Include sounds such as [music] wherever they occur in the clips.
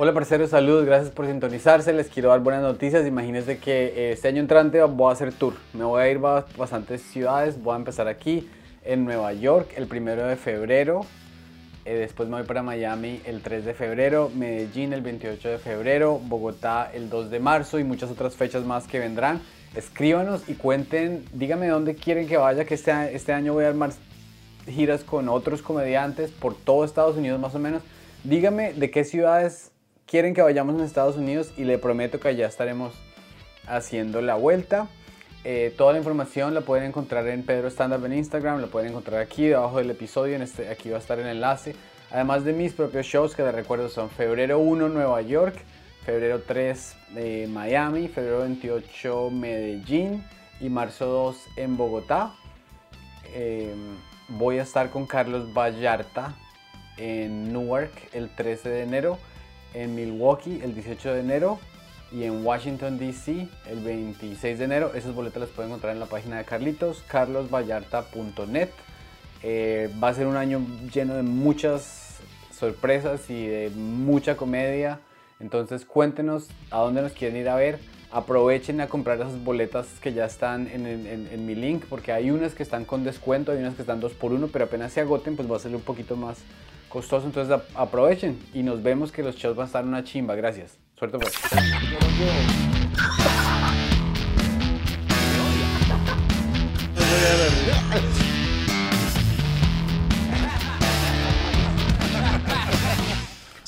Hola parceros, saludos, gracias por sintonizarse. Les quiero dar buenas noticias. Imagínense que eh, este año entrante voy a hacer tour. Me voy a ir a bastantes ciudades. Voy a empezar aquí en Nueva York el primero de febrero. Eh, después me voy para Miami el 3 de febrero, Medellín el 28 de febrero, Bogotá el 2 de marzo y muchas otras fechas más que vendrán. Escríbanos y cuenten, díganme dónde quieren que vaya, que este, este año voy a armar giras con otros comediantes por todo Estados Unidos más o menos. Díganme de qué ciudades quieren que vayamos en Estados Unidos y le prometo que allá estaremos haciendo la vuelta. Eh, toda la información la pueden encontrar en Pedro Stand en Instagram, la pueden encontrar aquí debajo del episodio, en este, aquí va a estar el enlace. Además de mis propios shows que les recuerdo son febrero 1 Nueva York, febrero 3 de Miami, febrero 28 Medellín y marzo 2 en Bogotá. Em, voy a estar con Carlos Vallarta en Newark el 13 de enero en Milwaukee el 18 de enero y en Washington DC el 26 de enero. Esas boletas las pueden encontrar en la página de Carlitos, carlosvallarta.net. Eh, va a ser un año lleno de muchas sorpresas y de mucha comedia. Entonces cuéntenos a dónde nos quieren ir a ver. Aprovechen a comprar esas boletas que ya están en, en mi link porque hay unas que están con descuento, hay unas que están 2 por 1 pero apenas se agoten pues va a ser un poquito más costoso, entonces aprovechen y nos vemos que los shows van a estar una chimba. Gracias. Suerte pues.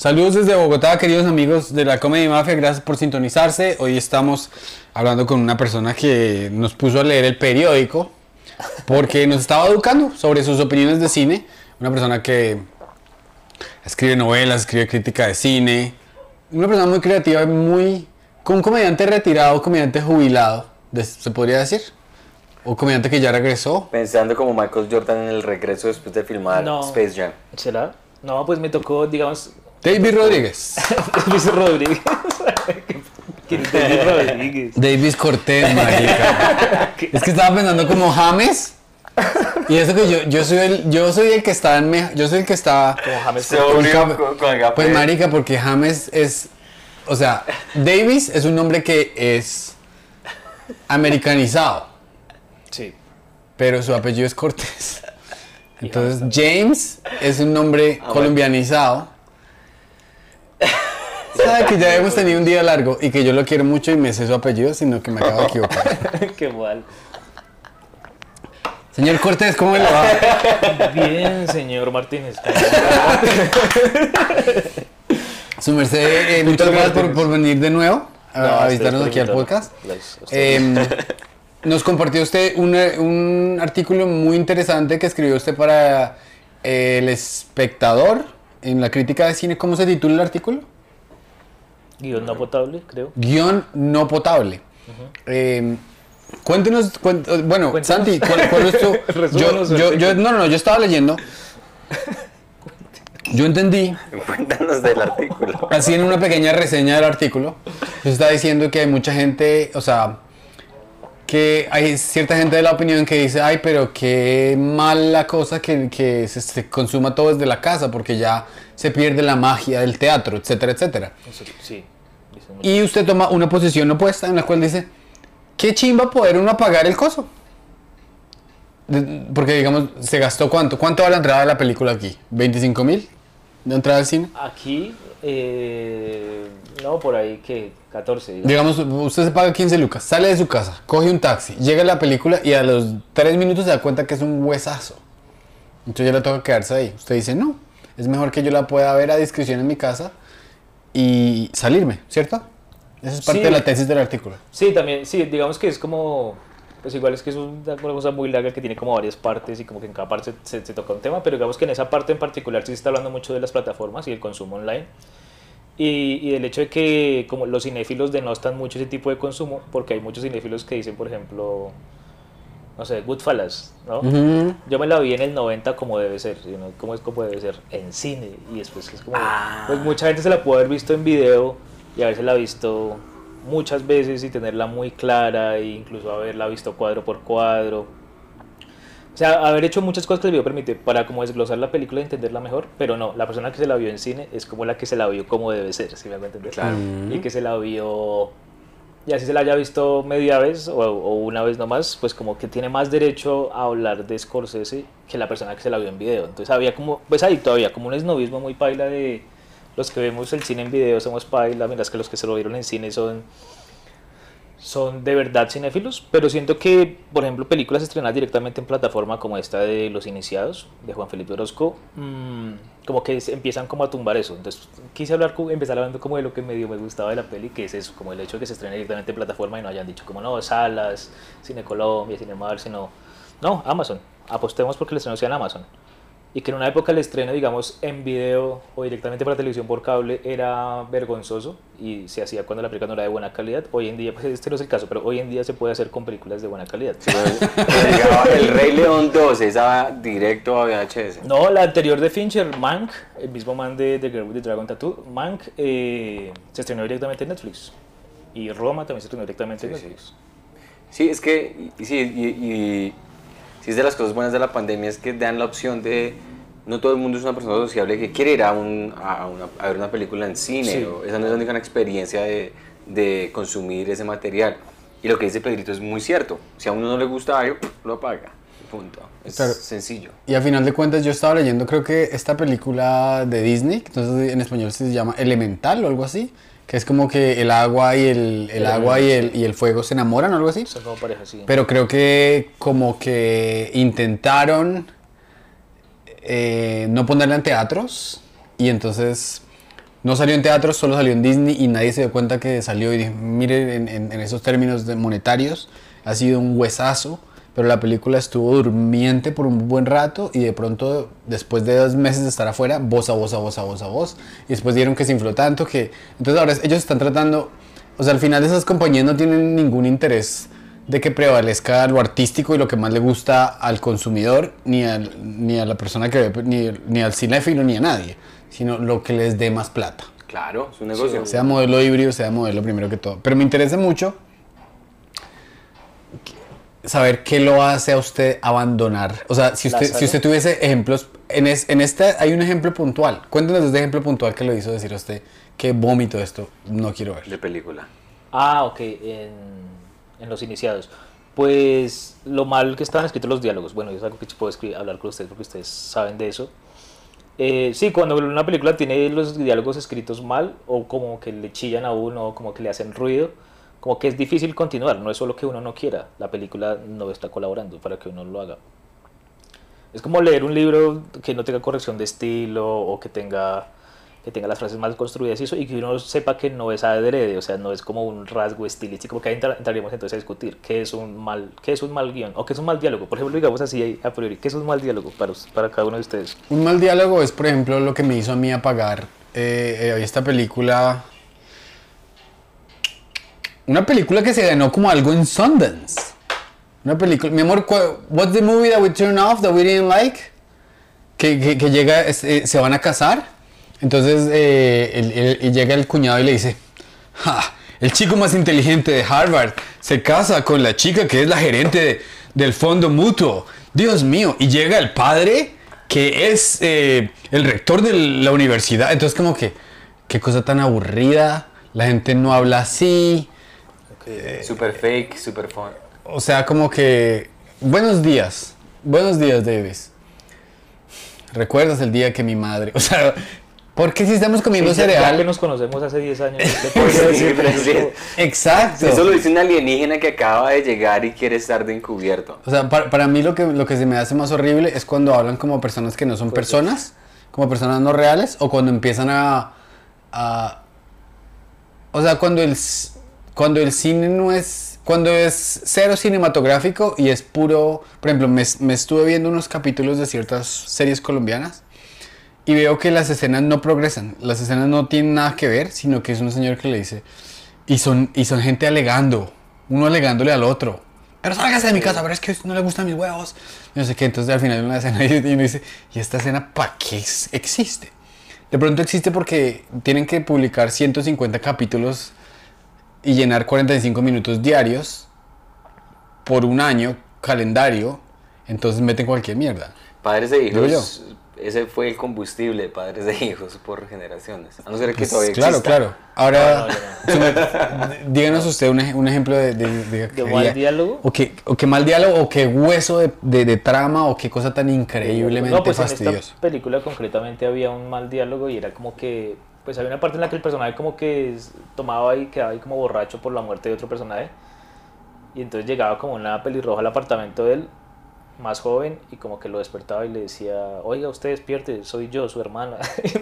Saludos desde Bogotá, queridos amigos de la Comedy Mafia, gracias por sintonizarse. Hoy estamos hablando con una persona que nos puso a leer el periódico porque nos estaba educando sobre sus opiniones de cine. Una persona que escribe novelas, escribe crítica de cine. Una persona muy creativa, muy. con un comediante retirado, comediante jubilado, se podría decir. O comediante que ya regresó. Pensando como Michael Jordan en el regreso después de filmar Space Jam. ¿Será? No, pues me tocó, digamos. David Rodríguez. [laughs] David Rodríguez. [laughs] David Rodríguez. David Cortés, marica. [laughs] es que estaba pensando como James. Y eso que yo, yo soy el, yo soy el que está en yo soy el que está como James con, Pues marica, porque James es o sea, Davis es un nombre que es americanizado. Sí. Pero su apellido es Cortés. Entonces, James es un nombre ah, colombianizado. [laughs] Sabe que ya hemos tenido un día largo y que yo lo quiero mucho y me sé su apellido, sino que me acabo de equivocar. [laughs] Qué mal. Señor Cortés, ¿cómo le va? [laughs] Bien, señor Martínez. [laughs] Su merced, eh, muchas gracias por, venir de nuevo a, visitarnos aquí al podcast. Em, [laughs] nos compartió usted un, artículo muy interesante que escribió usted para El Espectador en la crítica de cine. ¿Cómo se titula el artículo? Guión no potable, creo. Guión no potable. Cuéntenos, bueno, Santi, ¿cuál, es tu...? yo, yo, no, no, yo estaba leyendo. Yo entendí. Cuéntanos del artículo. Así en una pequeña reseña del artículo, se está diciendo que hay mucha gente, o sea, que hay cierta gente de la opinión que dice, ay, pero qué mala cosa que, que se, se, consuma todo desde la casa, porque ya se pierde la magia del teatro, etcétera, etcétera. Sí. Y usted toma una posición opuesta en la cual dice, qué chimba poder uno pagar el coso. Porque digamos, se gastó cuánto. ¿Cuánto va la entrada de la película aquí? ¿25 mil de entrada al cine? Aquí, eh, no, por ahí que 14. Digamos. usted se paga 15 lucas, sale de su casa, coge un taxi, llega a la película y a los 3 minutos se da cuenta que es un huesazo. Entonces ya le toca quedarse ahí. Usted dice, no, es mejor que yo la pueda ver a discreción en mi casa y salirme, ¿cierto? Esa es parte de la tesis del artículo. Sí, también, sí, digamos que es como, pues igual es que es una cosa muy larga que tiene como varias partes y como que en cada parte se, se, toca un tema, pero digamos que en esa parte en particular sí se está hablando mucho de las plataformas y el consumo online. Y, y, del hecho de que como los cinéfilos denostan mucho ese tipo de consumo, porque hay muchos cinéfilos que dicen, por ejemplo, no sé, Goodfellas, ¿no? Yo me la vi en el 90 como debe ser, ¿no? ¿Cómo es como debe ser? En cine. Y después es como... Ah. Pues mucha gente se la puede haber visto en video y haberla visto muchas veces y tenerla muy clara e incluso haberla visto cuadro por cuadro. O sea, haber hecho muchas cosas que el video permite para como desglosar la película y entenderla mejor, pero no, la persona que se la vio en cine es como la que se la vio como debe ser, si me voy a entender. Claro. Y que se la vio, y así se la haya visto media vez o, o, una vez nomás, pues como que tiene más derecho a hablar de Scorsese que la persona que se la vio en video. Entonces había como, pues ahí todavía como un esnovismo muy paila de los que vemos el cine en video somos paila, mientras que los que se lo vieron en cine son son de verdad cinéfilos, pero siento que, por ejemplo, películas estrenadas directamente en plataforma como esta de Los Iniciados, de Juan Felipe Orozco, mmm, como que empiezan como a tumbar eso. Entonces, quise hablar, empezar hablando como de lo que medio me gustaba de la peli, que es eso, como el hecho de que se estrene directamente en plataforma y no hayan dicho como, no, salas, Cine Colombia, Cine Mar, sino, no, Amazon. Apostemos porque el estreno sea en Amazon y que en una época el estreno, digamos, en video o directamente para televisión por cable era vergonzoso y se hacía cuando la película no era de buena calidad. Hoy en día, pues este no es el caso, pero hoy en día se puede hacer con películas de buena calidad. el Rey León 2 estaba directo a VHS. No, la anterior de Fincher, Mank, el mismo man de The Girl with the Dragon Tattoo, Mank eh, se estrenó directamente en Netflix. Y Roma también se estrenó directamente en Netflix. Sí, es que, sí, y, y si es de las cosas buenas de la pandemia es que dan la opción de no todo el mundo es una persona sociable que quiere ir a, un, a, una, a ver una película en cine o esa no es la única experiencia de, de, consumir ese material. Y lo que dice Pedrito es muy cierto si a uno no le gusta algo lo apaga punto. Es sencillo. Y a final de cuentas yo estaba leyendo creo que esta película de Disney entonces en español se llama Elemental o algo así que es como que el agua y el, el agua y el, y el, fuego se enamoran o algo así. Son como pareja, sí. Pero creo que como que intentaron eh, no ponerla en teatros y entonces no salió en teatros, solo salió en Disney y nadie se dio cuenta que salió y dije, mire, en, en, en esos términos monetarios ha sido un huesazo pero la película estuvo durmiente por un buen rato y de pronto, después de dos meses de estar afuera, voz a voz a voz a voz a voz, y después dieron que se infló tanto que... Entonces ahora ellos están tratando, o sea, al final esas compañías no tienen ningún interés de que prevalezca lo artístico y lo que más le gusta al consumidor, ni, al, ni a la persona que ve, ni, ni al cinéfilo, ni a nadie, sino lo que les dé más plata. Claro, es un negocio. sea modelo híbrido, sea modelo primero que todo. Pero me interesa mucho saber qué lo hace a usted abandonar. O sea, si usted, si usted tuviese ejemplos, en, es, en este hay un ejemplo puntual. Cuéntenos de este ejemplo puntual que lo hizo decir a usted, qué vómito esto, no quiero ver. De película. Ah, ok, en, en los iniciados. Pues lo mal que estaban escritos los diálogos. Bueno, es algo que puedo escribir, hablar con ustedes porque ustedes saben de eso. Eh, sí, cuando una película tiene los diálogos escritos mal o como que le chillan a uno o como que le hacen ruido, como que es difícil continuar, no es solo que uno no quiera, la película no está colaborando para que uno lo haga. Es como leer un libro que no tenga corrección de estilo o que tenga, que tenga las frases mal construidas y eso, y que uno sepa que no es adrede, o sea, no es como un rasgo estilístico, que ahí entraríamos entonces a discutir qué es un mal, qué es un mal guion o qué es un mal diálogo. Por ejemplo, digamos así a priori, ¿qué es un mal diálogo para, para cada uno de ustedes? Un mal diálogo es, por ejemplo, lo que me hizo a mí apagar eh, esta película una película que se ganó como algo en Sundance. Una película. Mi amor, what's the movie that we turned off that we didn't like? Que, que, llega, eh, se van a casar. Entonces eh, el, llega el cuñado y le dice: ja, El chico más inteligente de Harvard se casa con la chica que es la gerente de, del fondo mutuo. Dios mío. Y llega el padre que es eh, el rector de la universidad. Entonces, como que, qué cosa tan aburrida. La gente no habla así. Super fake, super fun. O sea, como que. Buenos días. Buenos días, Davis. ¿Recuerdas el día que mi madre. [laughs] O sea, ¿por qué si estamos comiendo sí, cereal? Ya que nos conocemos hace 10 años. [laughs] Exacto. Eso lo dice un alienígena que acaba de llegar y quiere estar de encubierto. O sea, para, para mí lo que, lo que se me hace más horrible es cuando hablan como personas que no son pues personas, como personas no reales, o cuando empiezan a. a o sea, cuando el cuando el cine no es, cuando es cero cinematográfico y es puro, por ejemplo, me, me, estuve viendo unos capítulos de ciertas series colombianas y veo que las escenas no progresan, las escenas no tienen nada que ver, sino que es un señor que le dice, y son, y son gente alegando, uno alegándole al otro, pero sálgase de mi casa, pero es que no le gustan mis huevos, no sé qué, entonces al final de una escena y uno dice, ¿y esta escena para qué existe? De pronto existe porque tienen que publicar 150 capítulos y llenar 45 minutos diarios por un año calendario Entonces meten cualquier mierda. Padres de Digo hijos, ese fue el combustible de padres de hijos por generaciones. A no ser que Pues, todavía claro, exista. claro. Ahora, No, sume- díganos usted un, un ejemplo de, de, de- ¿De mal diálogo? O qué, o qué mal diálogo, o qué hueso de, de- de trama, o qué cosa tan increíblemente No, pues en fastidiosa. esta película concretamente había un mal diálogo y era como que, pues había una parte en la que el personaje como que es- tomaba y quedaba ahí como borracho por la muerte de otro personaje. Y entonces llegaba como una pelirroja al apartamento de él, más joven, y como que lo despertaba y le decía, oiga, usted despierte, soy yo, su hermana. [laughs]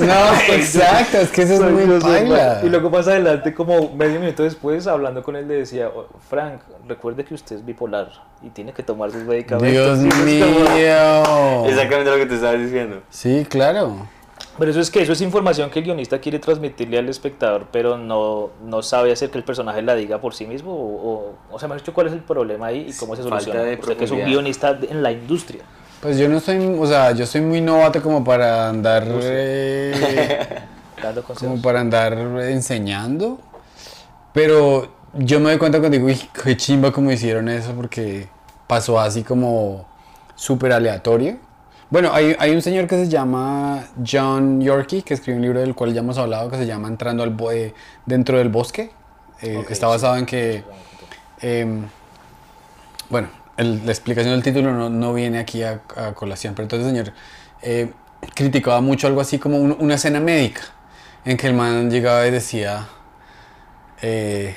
No, [laughs] exacto, es que eso es muy yo. Y luego más adelante, como medio minuto después, hablando con él, le decía, "Oh, Frank, recuerde que usted es bipolar y tiene que tomar sus medicamentos. Dios [laughs] mío. Exactamente lo que te estaba diciendo. Sí, claro. Pero eso es que eso es información que el guionista quiere transmitirle al espectador, pero no, no sabe hacer que el personaje la diga por sí mismo. O, o, o sea, me has dicho cuál es el problema ahí y cómo se Falta soluciona. de Usted que es un guionista en la industria. Pues yo no soy, o sea, yo soy muy novato como para andar, eh, [laughs] Dando consejos. como para andar enseñando. Pero yo me doy cuenta cuando digo, uy, qué chimba como hicieron eso, porque pasó así como súper aleatorio. Bueno, hay, hay un señor que se llama John Yorkie, que escribe un libro del cual ya hemos hablado, que se llama Entrando al bo- eh, dentro del bosque. Eh, Ok, está sí. basado en que Em, bueno, el- la explicación del título no, no viene aquí a, a colación, pero entonces, señor, eh, criticaba mucho algo así como un- una escena médica, en que el man llegaba y decía, eh,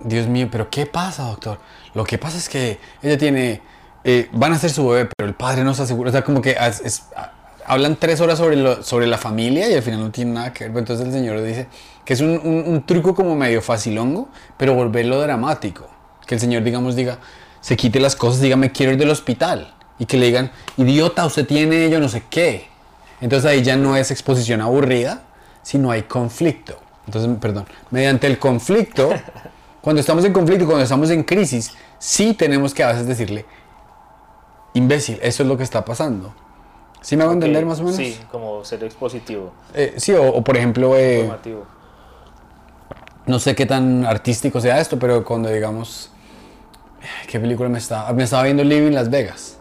Dios mío, pero ¿qué pasa, doctor? Lo que pasa es que ella tiene, eh, van a ser su bebé, pero el padre no se asegura, o sea, como que es- a- hablan tres horas sobre, lo- sobre la familia y al final no tiene nada que ver. Entonces el señor dice que es un, un- un truco como medio facilongo, pero volverlo dramático. Que el señor, digamos, diga, se quite las cosas, diga, me quiero ir del hospital. Y que le digan, idiota, usted tiene yo no sé qué. Entonces ahí ya no es exposición aburrida, sino hay conflicto. Entonces, perdón, mediante el conflicto, [laughs] cuando estamos en conflicto, cuando estamos en crisis, sí tenemos que a veces decirle, imbécil, eso es lo que está pasando. ¿Sí me hago entender más o menos? Sí, como ser expositivo, Eh, sí, o, o por ejemplo, eh, informativo. no sé qué tan artístico sea esto, pero cuando digamos, ¿qué película me estaba? Me estaba viendo Living Las Vegas.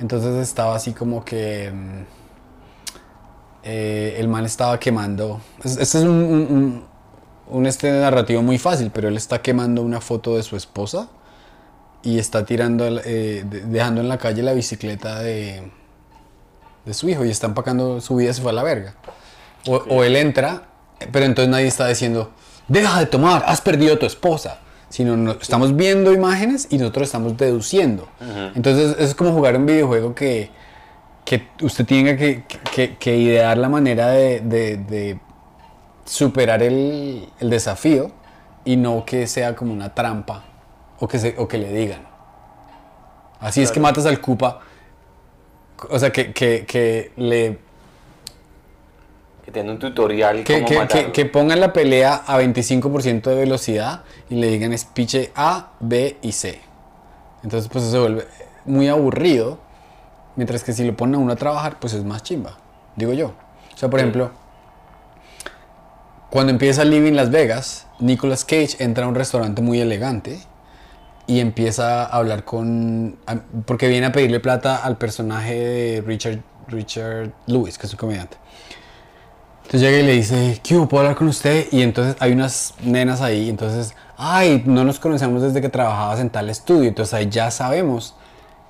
Entonces estaba así como que mm, eh, el man estaba quemando. es- Este es un, un- un- un este narrativo muy fácil, pero él está quemando una foto de su esposa y está tirando, eh, de- dejando en la calle la bicicleta de, de su hijo y está empacando su vida se fue a la verga. O, o él entra, pero entonces nadie está diciendo, deja de tomar, has perdido a tu esposa. Sino no- estamos viendo imágenes y nosotros estamos deduciendo. Entonces es como jugar un videojuego que, que usted tiene que, que- que idear la manera de, de- de superar el, el desafío y no que sea como una trampa o que, se- o que le digan. Así es que matas al Cupa. O sea, que, que- que le Que tenga un tutorial que, cómo que- que- que pongan la pelea a 25% de velocidad y le digan es piche A, B y C. Entonces pues eso se vuelve muy aburrido. Mientras que si lo ponen a uno a trabajar, pues es más chimba. Digo yo. O sea, por Sí. ejemplo, cuando empieza Living Las Vegas, Nicolas Cage entra a un restaurante muy elegante y empieza a hablar con... porque viene a pedirle plata al personaje de Richard, Richard Lewis, que es un comediante. Entonces llega y le dice, ¿qué? ¿Puedo hablar con usted? Y entonces hay unas nenas ahí, entonces, ay, no nos conocemos desde que trabajabas en tal estudio, entonces ahí ya sabemos.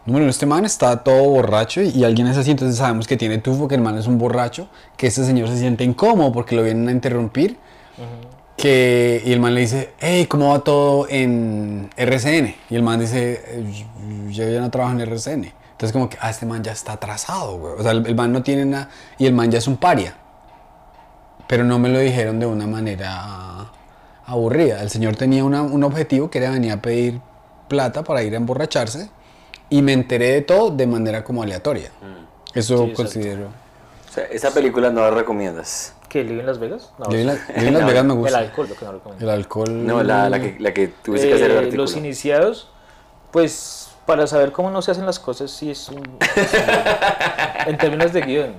Bueno, este man está todo borracho y, alguien es así, entonces sabemos que tiene tufo, que el man es un borracho, que este señor se siente incómodo porque lo vienen a interrumpir. Que, y el man le dice, hey, ¿cómo va todo en RCN? Y el man dice, "Eh, yo ya no trabajo en RCN. Entonces como que, ah, este man ya está atrasado, güey. O sea, el, el man no tiene nada, y el man ya es un paria. Pero no me lo dijeron de una manera aburrida. El señor tenía una- un objetivo que era venir a pedir plata para ir a emborracharse y me enteré de todo de manera como aleatoria. Eso Sí, exacto. considero. O sea, esa película no la recomiendas. ¿Qué? ¿Live en Las Vegas? No, Yo en, Las Vegas me El gusta. alcohol, lo que no recomiendo. El alcohol. No, la, la, que, la que tuviste que hacer el Eh, artículo. los iniciados, pues para saber cómo no se hacen las cosas, sí es un. es [laughs] un- en términos de guion.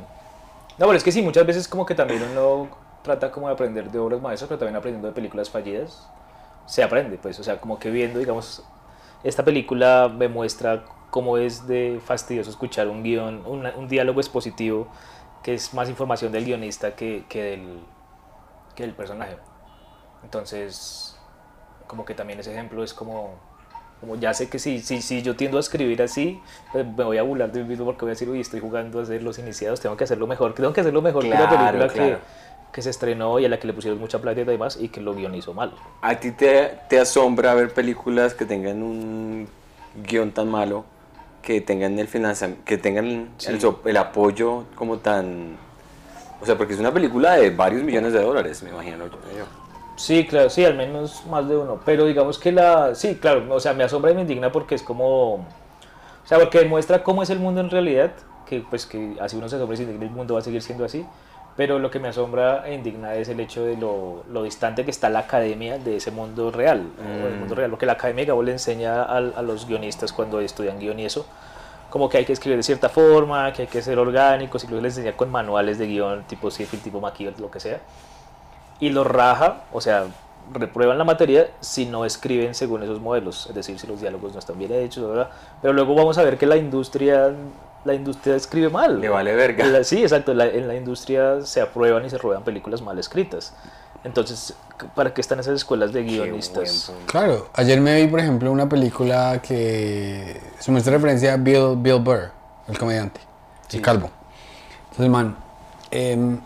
No, pero es que sí, muchas veces como que también uno trata como de aprender de obras maestras, pero también aprendiendo de películas fallidas. Se aprende, pues, o sea, como que viendo, digamos. esta película me muestra cómo es de fastidioso escuchar un guion, un, un diálogo expositivo que es más información del guionista que, que, del, que del personaje. Entonces, como que también ese ejemplo es como, como ya sé que si, si, si yo tiendo a escribir así, pues me voy a burlar de mí mismo porque voy a decir, uy, estoy jugando a ser los iniciados, tengo que hacerlo mejor, tengo que hacerlo mejor que la película claro. que, que se estrenó y a la que le pusieron mucha plata y demás y que lo guionizó mal. ¿A ti te, te asombra ver películas que tengan un guion tan malo, que tengan el financiamiento, que tengan el, so- el apoyo como tan... O sea, porque es una película de varios millones de dólares, me imagino yo. yo. Sí, claro, sí, al menos más de uno. Pero digamos que la. Sí, claro, o sea, me asombra y me indigna porque es como. O sea, porque demuestra cómo es el mundo en realidad. Que pues que así uno se asombra y se indigna, el mundo va a seguir siendo así. Pero lo que me asombra e indigna es el hecho de lo, lo distante que está la academia de ese mundo real. del mundo real. Lo que la academia le enseña al- a, los guionistas cuando estudian guion y eso. Como que hay que escribir de cierta forma, que hay que ser orgánicos, incluso les enseña con manuales de guion tipo Seinfeld, tipo McKeown, lo que sea y lo raja, o sea, reprueban la materia si no escriben según esos modelos, es decir, si los diálogos no están bien hechos, ¿verdad? pero luego vamos a ver que la industria la industria escribe mal. Le vale verga. La- sí, exacto, la- en la industria se aprueban y se ruedan películas mal escritas. Entonces, ¿para qué están esas escuelas de guionistas? Claro, ayer me vi, por ejemplo, una película que se muestra referencia a Bill, Bill Burr, el comediante, el calvo. Entonces el man em,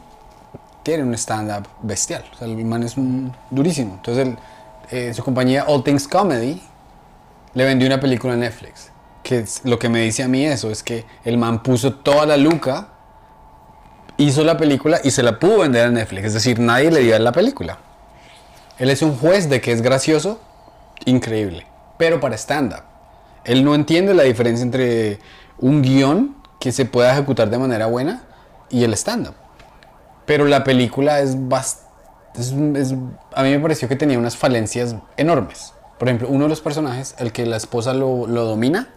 tiene un stand-up bestial, o sea, el man es un durísimo. Entonces él, eh, su compañía All Things Comedy le vendió una película a Netflix. Lo que me dice a mí eso es que el man puso toda la luca, hizo la película y se la pudo vender a Netflix. Es decir, nadie le dio la película. Él es un juez de que es gracioso, increíble, pero para stand-up. Él no entiende la diferencia entre un guion que se pueda ejecutar de manera buena y el stand-up. Pero la película es bastante... a mí me pareció que tenía unas falencias enormes. Por ejemplo, uno de los personajes, el que la esposa lo, lo domina,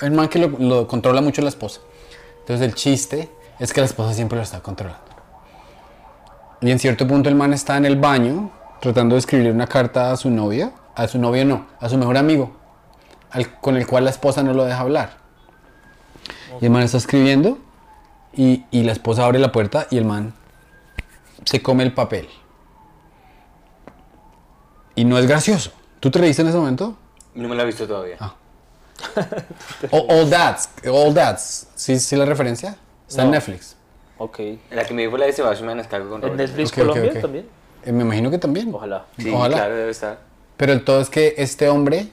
el man que lo, lo controla mucho la esposa. Entonces el chiste es que la esposa siempre lo está controlando. Y en cierto punto el man está en el baño tratando de escribir una carta a su novia, a su novia no, a su mejor amigo, al- con el cual la esposa no lo deja hablar. Y el man está escribiendo y, y la esposa abre la puerta y el man se come el papel. Y no es gracioso. ¿Tú te reíste en ese momento? No me la he visto todavía. Ah. O- All That's, All That's, ¿sí, sí la referencia? Está en. Netflix. Ok. La que me dijo la de Sebastián Maniscalco con ¿En Robert. Netflix Ok, ok, Colombia también? Eh, me imagino que también. Ojalá. Sí, Ojalá. claro, debe estar. Pero el todo es que este hombre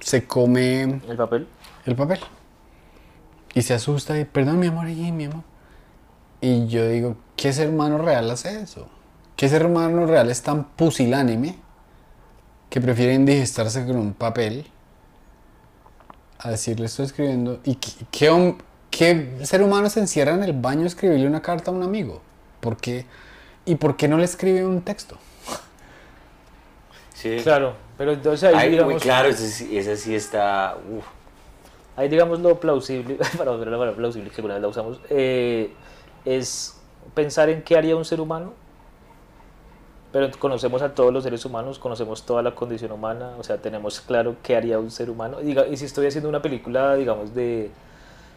se come ¿El papel? el papel. Y se asusta y, perdón mi amor, y mi amor. Y yo digo, ¿qué ser humano real hace eso? ¿Qué ser humano real es tan pusilánime que prefiere indigestarse con un papel a decirle estoy escribiendo? ¿Y qué, qué ser humano se encierra en el baño a escribirle una carta a un amigo? ¿Por qué? ¿Y por qué no le escribe un texto? Sí. Claro, pero entonces ahí Ay, digamos... claro, ese, sí- ese sí está. uf. Ahí digamos lo plausible, [laughs] para volver a la palabra plausible que alguna vez la usamos, eh, es pensar en qué haría un ser humano, pero conocemos a todos los seres humanos, conocemos toda la condición humana, o sea, tenemos claro qué haría un ser humano. Y, diga- y si estoy haciendo una película, digamos, de,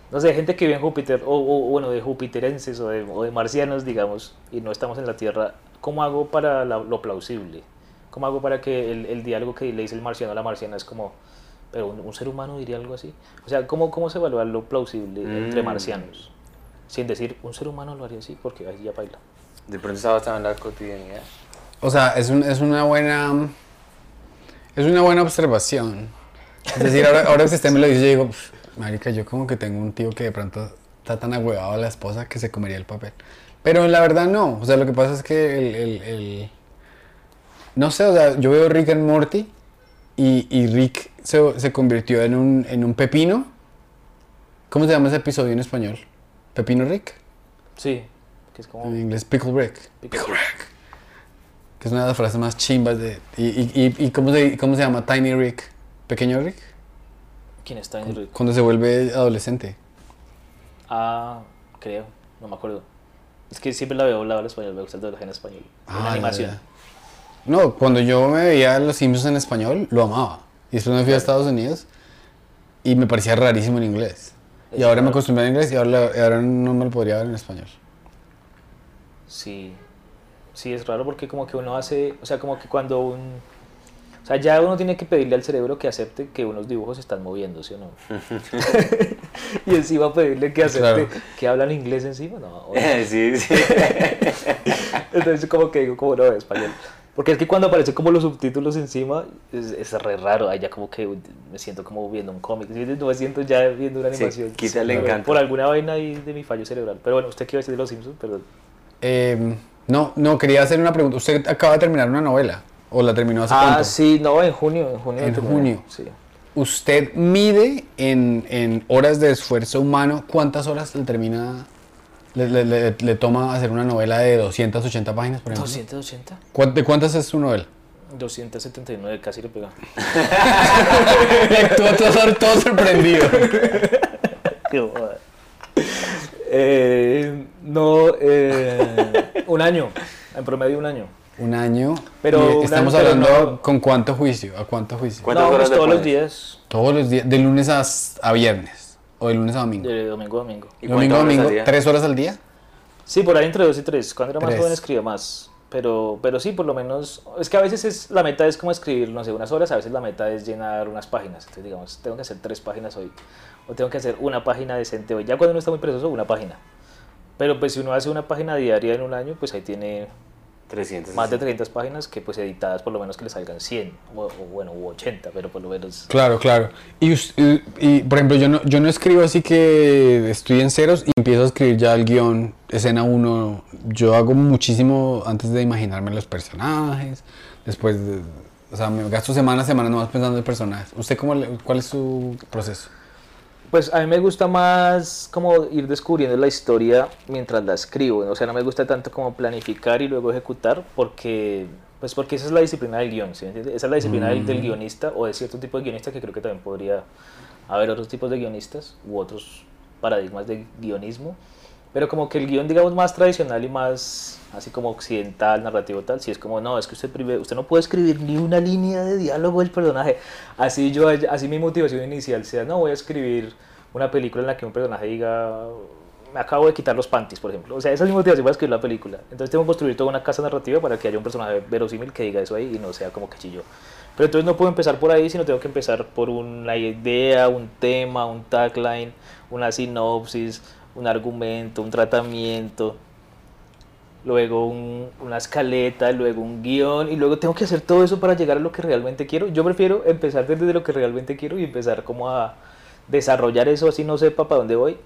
no sé, gente que vive en Júpiter, o, o, bueno, de jupiterenses o de, o de marcianos, digamos, y no estamos en la Tierra, ¿cómo hago para la- lo plausible? ¿Cómo hago para que el, el diálogo que le dice el marciano a la marciana es como, pero un, un ser humano diría algo así? O sea, ¿cómo, cómo se evalúa lo plausible entre Mm. marcianos? Sin decir, un ser humano lo haría así, porque ahí ya baila. De pronto está basado en la cotidianidad. O sea, es, un- es una buena. Es una buena observación. Es decir, ahora, ahora que usted me lo dice, yo digo, "Pf, Marica, yo como que tengo un tío que de pronto está tan agüevado a la esposa que se comería el papel. Pero la verdad no. O sea, lo que pasa es que el. el- el- no sé, o sea, yo veo Rick and Morty y, y Rick se, se convirtió en un, en un pepino. ¿Cómo se llama ese episodio en español? ¿Pepino Rick? Sí, que es como... En inglés, Pickle Rick. Pickle Rick. Que es una de las frases más chimbas de... ¿Y, y, y- y cómo, se, cómo se llama Tiny Rick? ¿Pequeño Rick? ¿Quién está en el... Cuando se vuelve adolescente. Ah, creo, no me acuerdo. Es que siempre la veo hablada en español, me gusta el doblaje en español. Ah, en ya, animación. ya. No, cuando yo me veía Los Simpsons en español, lo amaba. Y después me fui a Estados Unidos y me parecía rarísimo en inglés. Y Es ahora me acostumbré al inglés y ahora, ahora no me lo podría ver en español. Sí, sí, es raro porque como que uno hace, o sea, como que cuando un... O sea, ya uno tiene que pedirle al cerebro que acepte que unos dibujos están moviendo, ¿sí o no? [laughs] [laughs] y encima pedirle que acepte Claro. que hablan inglés encima, no. [laughs] sí, sí. Entonces como que digo, como no, español. Porque es que cuando aparecen como los subtítulos encima, es, es re raro, ahí ya como que me siento como viendo un cómic, ¿sí? no me siento ya viendo una Sí, animación. quita el encanto. Por alguna vaina ahí de mi fallo cerebral. Pero bueno, ¿usted qué iba a decir de los Simpsons? Perdón. Eh, no, no, quería hacer una pregunta. ¿Usted acaba de terminar una novela? ¿O la terminó hace Ah, cuánto? sí, no, en junio. En junio. En junio. Sí. ¿Usted mide en, en horas de esfuerzo humano cuántas horas le termina, le, le- le- le toma hacer una novela de 280 páginas, por ejemplo? 280. ¿Cuán- ¿De cuántas es su novela? 279, casi le pega. [laughs] todo, todo, todo sorprendido. Qué. Eh, no, eh, [laughs] un año, en promedio un año. Un año. Pero un estamos año, pero hablando no- con cuánto juicio, a cuánto juicio. ¿Cuántas no, horas pues todos los días, Todos los días, de lunes a, a viernes o de lunes a domingo. de domingo a domingo. ¿Y domingo a horas domingo, tres horas al día. Sí, por ahí entre dos y tres. Cuando era más Tres. joven escribía más. Pero, pero sí, por lo menos. Es que a veces es, la meta es como escribir, no sé, unas horas. A veces la meta es llenar unas páginas. Entonces, digamos, tengo que hacer tres páginas hoy. O tengo que hacer una página decente hoy. Ya cuando uno está muy perezoso, una página. Pero pues si uno hace una página diaria en un año, pues ahí tiene 300. más de 300 páginas que pues editadas por lo menos que le salgan 100. O, o bueno, u 80, pero por lo menos. Claro, claro. Y, y- y, por ejemplo, yo no, yo no escribo así que estoy en ceros y empiezo a escribir ya el guion, escena 1. Yo hago muchísimo antes de imaginarme los personajes. Después, de- o sea, me gasto semanas, semanas nomás pensando en personajes. ¿Usted cómo le- cuál es su proceso? Pues a mí me gusta más como ir descubriendo la historia mientras la escribo, o sea, no me gusta tanto como planificar y luego ejecutar porque pues porque esa es la disciplina del guion, ¿sí? Esa es la disciplina del, del guionista o de cierto tipo de guionista que creo que también podría haber otros tipos de guionistas u otros paradigmas de guionismo, pero como que el guion digamos más tradicional y más así como occidental, narrativo tal, si es como no, es que usted usted no puede escribir ni una línea de diálogo del personaje, así yo así mi motivación inicial sea, no voy a escribir una película en la que un personaje diga me acabo de quitar los panties, por ejemplo. O sea, esa es mi motivación para escribir la película. Entonces tengo que construir toda una casa narrativa para que haya un personaje verosímil que diga eso ahí y no sea como que chilló. Pero entonces no puedo empezar por ahí, sino tengo que empezar por una idea, un tema, un tagline, una sinopsis, un argumento, un tratamiento, luego un- una escaleta, luego un guion y luego tengo que hacer todo eso para llegar a lo que realmente quiero. Yo prefiero empezar desde lo que realmente quiero y empezar como a desarrollar eso así no sepa para dónde voy.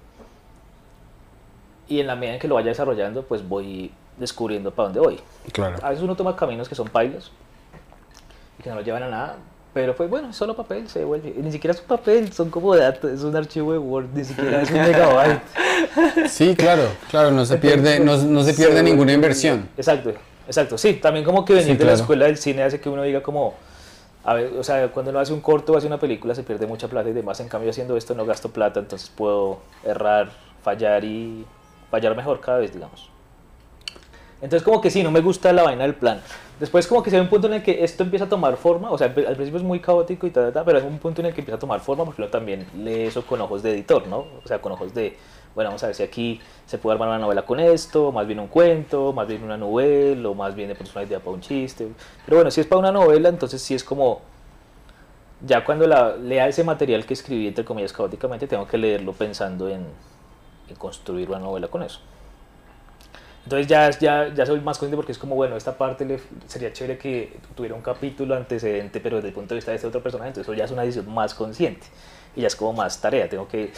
Y en la medida en que lo vaya desarrollando, pues voy descubriendo para dónde voy. Claro. A veces uno toma caminos que son pailos y que no lo llevan a nada, pero pues bueno, es solo papel, se devuelve. Ni siquiera es un papel, son como datos, es un archivo de Word, ni siquiera es un [laughs] megabyte. Sí, claro, claro, no se pierde, no, no se pierde ninguna inversión. Exacto, exacto. Sí, también como que venir Sí, de la escuela del cine hace que uno diga como, a ver, o sea, cuando uno hace un corto o hace una película se pierde mucha plata y demás. En cambio, haciendo esto no gasto plata, entonces puedo errar, fallar y fallar mejor cada vez, digamos. Entonces como que sí, no me gusta la vaina del plan. Después como que se ve un punto en el que esto empieza a tomar forma, o sea, al principio es muy caótico y tal, tal, pero hay un punto en el que empieza a tomar forma porque uno también lee eso con ojos de editor, ¿no? O sea, con ojos de, bueno, vamos a ver si aquí se puede armar una novela con esto, más bien un cuento, más bien una novela, o más bien de una idea para un chiste. Pero bueno, si es para una novela, entonces sí es como, ya cuando la, lea ese material que escribí, entre comillas, caóticamente, tengo que leerlo pensando en, en construir una novela con eso. Entonces ya, ya, ya soy más consciente porque es como, bueno, esta parte le, sería chévere que tuviera un capítulo antecedente, pero desde el punto de vista de este otro personaje, entonces eso ya es una decisión más consciente y ya es como más tarea, tengo que,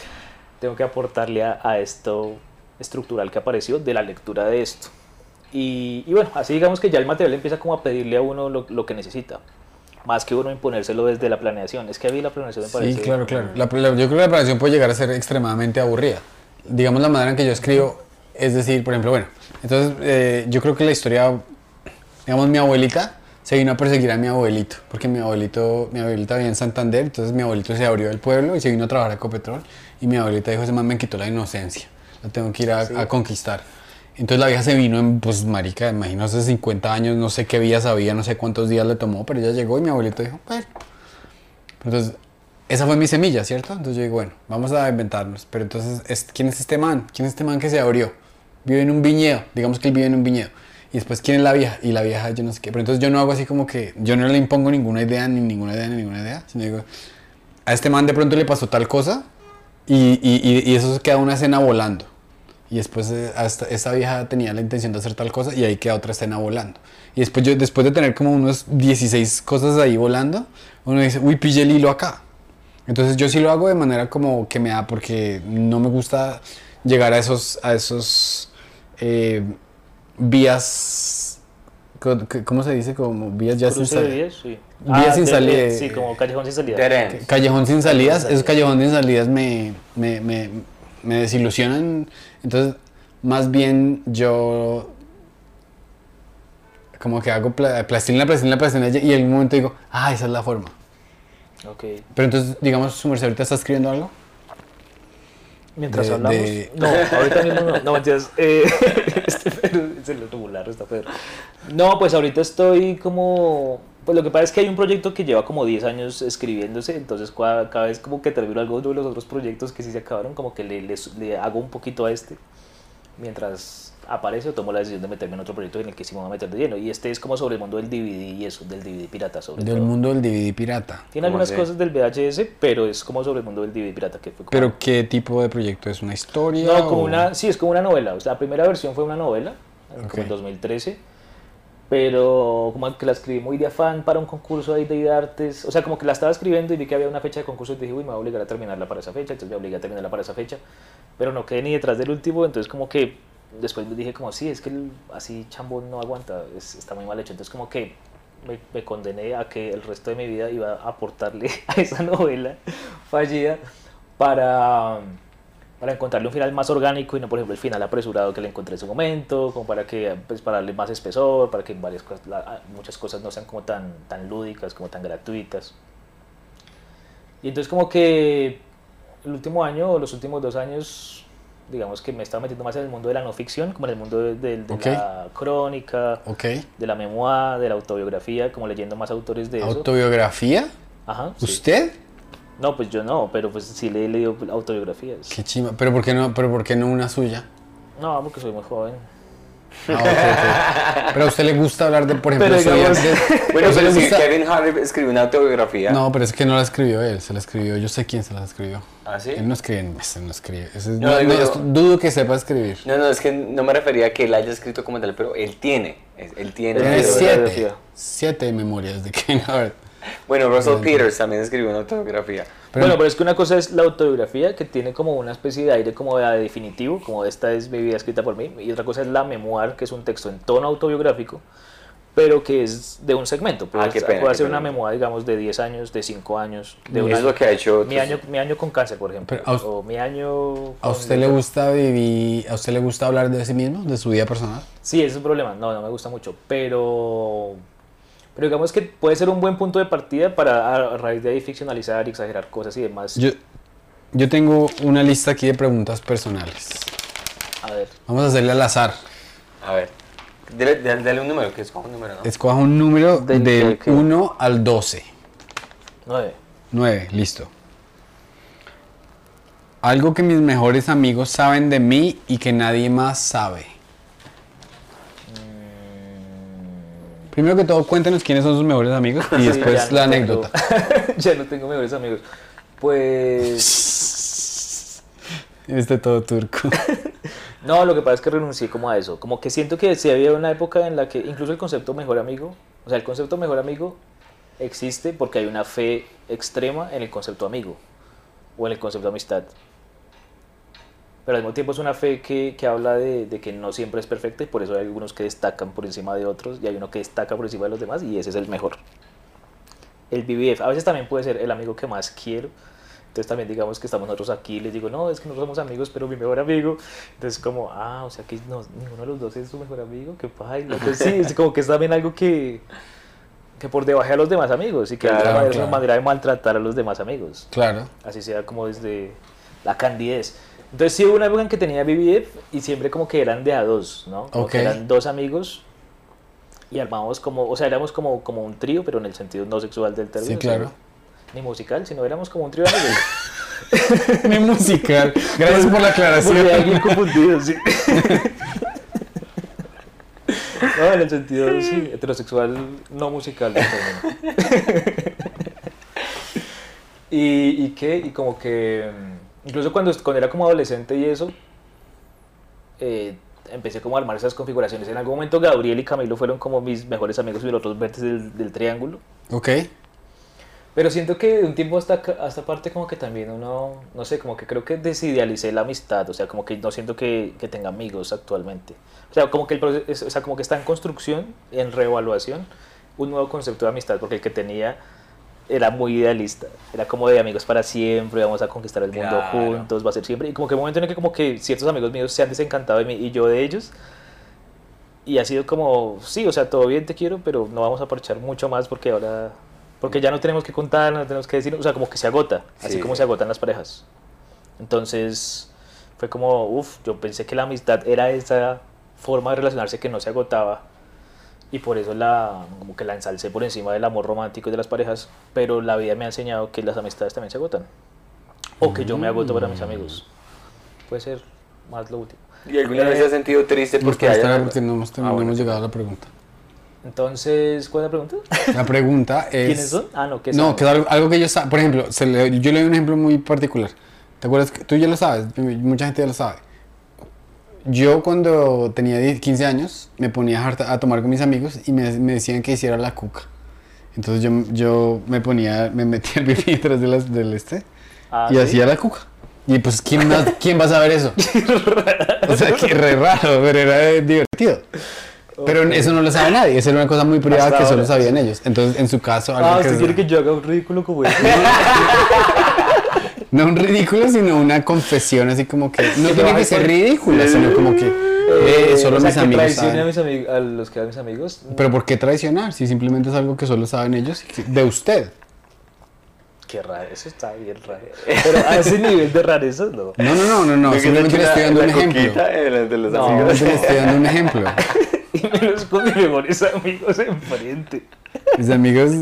tengo que aportarle a, a esto estructural que apareció de la lectura de esto. Y, y bueno, así digamos que ya el material empieza como a pedirle a uno lo, lo que necesita, más que uno imponérselo desde la planeación. Es que a mí la planeación me Sí, parece... claro, claro. La- la- yo creo que la planeación puede llegar a ser extremadamente aburrida. Digamos la manera en que yo escribo, es decir, por ejemplo, bueno, entonces eh, yo creo que la historia, digamos, mi abuelita se vino a perseguir a mi abuelito, porque mi abuelito, mi abuelita vivía en Santander, entonces mi abuelito se abrió del pueblo y se vino a trabajar a Ecopetrol y mi abuelita dijo, ese man me quitó la inocencia, la tengo que ir a, a conquistar. Entonces la vieja se vino en, pues, marica, imagino hace 50 años, no sé qué vías había, no sé cuántos días le tomó, pero ella llegó y mi abuelito dijo, bueno, Entonces, esa fue mi semilla, ¿cierto? Entonces yo digo, bueno, vamos a inventarnos. Pero entonces, es- ¿quién es este man? ¿Quién es este man que se abrió? Vive en un viñedo, digamos que él vive en un viñedo. Y después, ¿quién es la vieja? Y la vieja, yo no sé qué. Pero entonces yo no hago así como que, yo no le impongo ninguna idea, ni ninguna idea, ni ninguna idea. Sino digo, a este man de pronto le pasó tal cosa y, y, y, eso queda una escena volando. Y después eh, hasta esta vieja tenía la intención de hacer tal cosa y ahí queda otra escena volando. Y después yo, después de tener como unos 16 cosas ahí volando, uno dice, uy, pille el hilo acá. Entonces yo sí lo hago de manera como que me da, porque no me gusta llegar a esos, a esos eh, vías, ¿cómo se dice? Como vías ya sin salida. vías, sí. Vías sin salida. Sí, como callejón sin salida. Callejón sin salidas, esos callejón sin salidas me, me, me, me desilusionan. Entonces, más bien yo como que hago pla- plastilina, plastilina, plastilina y en un momento digo, ah, esa es la forma. Ok. Pero entonces, digamos, su merced ahorita está escribiendo algo. Mientras De- hablamos. de- No, ahorita mismo no. [laughs] No, mentiras. Eh, [laughs] este Pedro es el otro bularro, está Pedro. No, pues ahorita estoy como. Pues lo que pasa es que hay un proyecto que lleva como 10 años escribiéndose, entonces cada, cada vez como que termino algunos de los otros proyectos que sí se acabaron, como que le, le, le hago un poquito a este, mientras aparece o tomo la decisión de meterme en otro proyecto en el que sí me voy a meter de lleno. Y este es como sobre el mundo del DVD y eso, del DVD pirata sobre Del todo. mundo del DVD pirata. Tiene ¿Cómo algunas así? cosas del VHS, pero es como sobre el mundo del DVD pirata, que fue como... Pero, ¿qué tipo de proyecto es? ¿Una historia? No, como o- una, sí, es como una novela. O sea, la primera versión fue una novela, Ok. como en 2013, pero como que la escribí muy de afán para un concurso ahí de artes. O sea, como que la estaba escribiendo y vi que había una fecha de concurso y dije, uy, me voy a obligar a terminarla para esa fecha, entonces me obligué a terminarla para esa fecha, pero no quedé ni detrás del último, entonces como que después dije como, sí, es que el- así chambón no aguanta, es- está muy mal hecho, entonces como que me, me condené a que el resto de mi vida iba a aportarle [laughs] a esa novela fallida para para encontrarle un final más orgánico y no por ejemplo el final apresurado que le encontré en su momento, como para que pues para darle más espesor, para que varias cosas, la- muchas cosas no sean como tan tan lúdicas, como tan gratuitas. Y entonces como que el último año o los últimos dos años digamos que me estaba metiendo más en el mundo de la no ficción, como en el mundo de, de- de Ok. la crónica, de la memoria, de la autobiografía, como leyendo más autores de eso. ¿Autobiografía? Ajá. sí. ¿Usted? No, pues yo no, pero pues sí le he leído autobiografías. Qué chima. ¿Pero por qué no, pero por qué no una suya? No, porque soy muy joven. Ah. Pero a usted le gusta hablar de, por ejemplo, Pero su digamos- vida- [laughs] Bueno, ¿A usted pero le si gusta- Kevin Hart escribió una autobiografía. No, pero es que no la escribió él, se la escribió. Yo sé quién se la escribió. ¿Ah, sí? Él no escribe, ese no escribe. Ese es- No, no, digo no, yo- es- dudo que sepa escribir. No, no, es que no me refería a que él haya escrito como tal, pero él tiene. Él tiene. Siete, siete memorias de Kevin Hart. Bueno, Russell Peters también escribió una autobiografía. Pero- bueno, pero es que una cosa es la autobiografía, que tiene como una especie de aire como de definitivo, como esta es mi vida escrita por mí, y otra cosa es la memoir, que es un texto en tono autobiográfico, pero que es de un segmento. Puede, Ah, qué pena, puede qué ser pena. una memoir, digamos, de 10 años, de 5 años, de Y un es año. lo que ha hecho. Mi año, mi año con cáncer, por ejemplo, a o mi año... ¿A usted le gusta vivir, a usted le gusta hablar de sí mismo, de su vida personal? Sí, ese es un problema. No, no me gusta mucho. Pero, pero digamos que puede ser un buen punto de partida para a raíz de ahí ficcionalizar y exagerar cosas y demás. Yo, yo tengo una lista aquí de preguntas personales. A ver. Vamos a hacerle al azar. A ver. Dale, dale- dale un número, que es como un número, ¿no? Escoja un número Del del que- 1 al 12. Nueve. 9, listo. Algo que mis mejores amigos saben de mí y que nadie más sabe. Primero que todo, cuéntenos quiénes son sus mejores amigos y [laughs] después no la tengo- anécdota. [laughs] ya no tengo mejores amigos. Pues. [laughs] Este todo turco. No, lo que pasa es que renuncié como a eso. Como que siento que sí había una época en la que incluso el concepto mejor amigo, o sea, el concepto mejor amigo existe porque hay una fe extrema en el concepto amigo o en el concepto amistad. Pero al mismo tiempo es una fe que, que habla de, de que no siempre es perfecta y por eso hay algunos que destacan por encima de otros y hay uno que destaca por encima de los demás y ese es el mejor. El BBF, a veces también puede ser el amigo que más quiero. Entonces también digamos que estamos nosotros aquí y les digo, no, es que no somos amigos, pero mi mejor amigo. Entonces como, ah, o sea que no, ninguno de los dos es su mejor amigo, qué paila. Pues sí, es como que es también algo que, que por debajo a los demás amigos y que Claro, alguna manera es una manera de maltratar a los demás amigos Claro. así sea como desde la candidez. Entonces sí hubo una época en que tenía BBF y siempre como que eran de a dos, ¿no? Como que eran dos amigos y armábamos como, o sea, éramos como, como un trío, pero en el sentido no sexual del término. Sí, o sea, claro. ni musical, sino éramos como un trío de amigos. [laughs] Ni musical. Gracias por la aclaración. Porque alguien confundido, sí. [laughs] No, en el sentido, sí, heterosexual, no musical. [laughs] y, y qué, y como que, mm, incluso cuando, cuando era como adolescente y eso, eh, empecé como a armar esas configuraciones. En algún momento Gabriel y Camilo fueron como mis mejores amigos y los otros vértices del, del triángulo. Ok. Pero siento que de un tiempo hasta, hasta parte como que también uno, no sé, como que creo que desidealicé la amistad, o sea, como que no siento que, que tenga amigos actualmente. O sea, como que, el proceso, o sea, como que está en construcción, en reevaluación, un nuevo concepto de amistad, porque el que tenía era muy idealista, era como de amigos para siempre, vamos a conquistar el mundo Claro. juntos, va a ser siempre, y como que un momento en el que como que ciertos amigos míos se han desencantado de mí y yo de ellos, y ha sido como, sí, o sea, todo bien, te quiero, pero no vamos a parchar mucho más porque ahora, porque ya no tenemos que contar, no tenemos que decir, o sea, como que se agota, así Sí, como sí. se agotan las parejas. Entonces, fue como, uff, yo pensé que la amistad era esa forma de relacionarse que no se agotaba y por eso la, como que la ensalcé por encima del amor romántico y de las parejas, pero la vida me ha enseñado que las amistades también se agotan. O que yo me agoto para mis amigos. Puede ser más lo último. ¿Y alguna vez te has sentido triste porque haya... esperar porque no hemos, Ah, no bueno. hemos llegado a la pregunta. Entonces, ¿cuál es la pregunta? La pregunta [laughs] es... ¿Quiénes son? Ah, no, ¿qué No, que algo, algo que yo sa- Por ejemplo, se le- yo le doy un ejemplo muy particular. ¿Te acuerdas? que Tú ya lo sabes, mucha gente ya lo sabe. Yo cuando tenía 10, 15 años me ponía a, tomar con mis amigos y me, me decían que hiciera la cuca. Entonces yo, yo me ponía, me metía el pipí [laughs] detrás de las, del este Ah, y ¿sí? hacía la cuca. Y pues, ¿quién, más- [laughs] ¿quién va a saber eso? o sea, que re raro, pero era divertido. Pero eso no lo sabe nadie, eso era una cosa muy privada Hasta que solo ahora. sabían ellos. Entonces, en su caso, Ah, ¿usted quiere que yo haga un ridículo como [laughs] ese? No un ridículo, sino una confesión así como que... No tiene que ser ridícula, sino como que... eh, solo o sea, mis que amigos a, mis amigos, a los que eran mis amigos. Pero ¿por qué traicionar? Si simplemente es algo que solo saben ellos de usted. Qué raro, eso está bien raro. Pero a ese nivel de rareza, no. No, no, no, no, no. ¿De qué Simplemente le estoy dando un ejemplo. [laughs] de los- No. Simplemente le estoy dando un ejemplo. Y menos con mis mejores amigos enfrente. Mis amigos...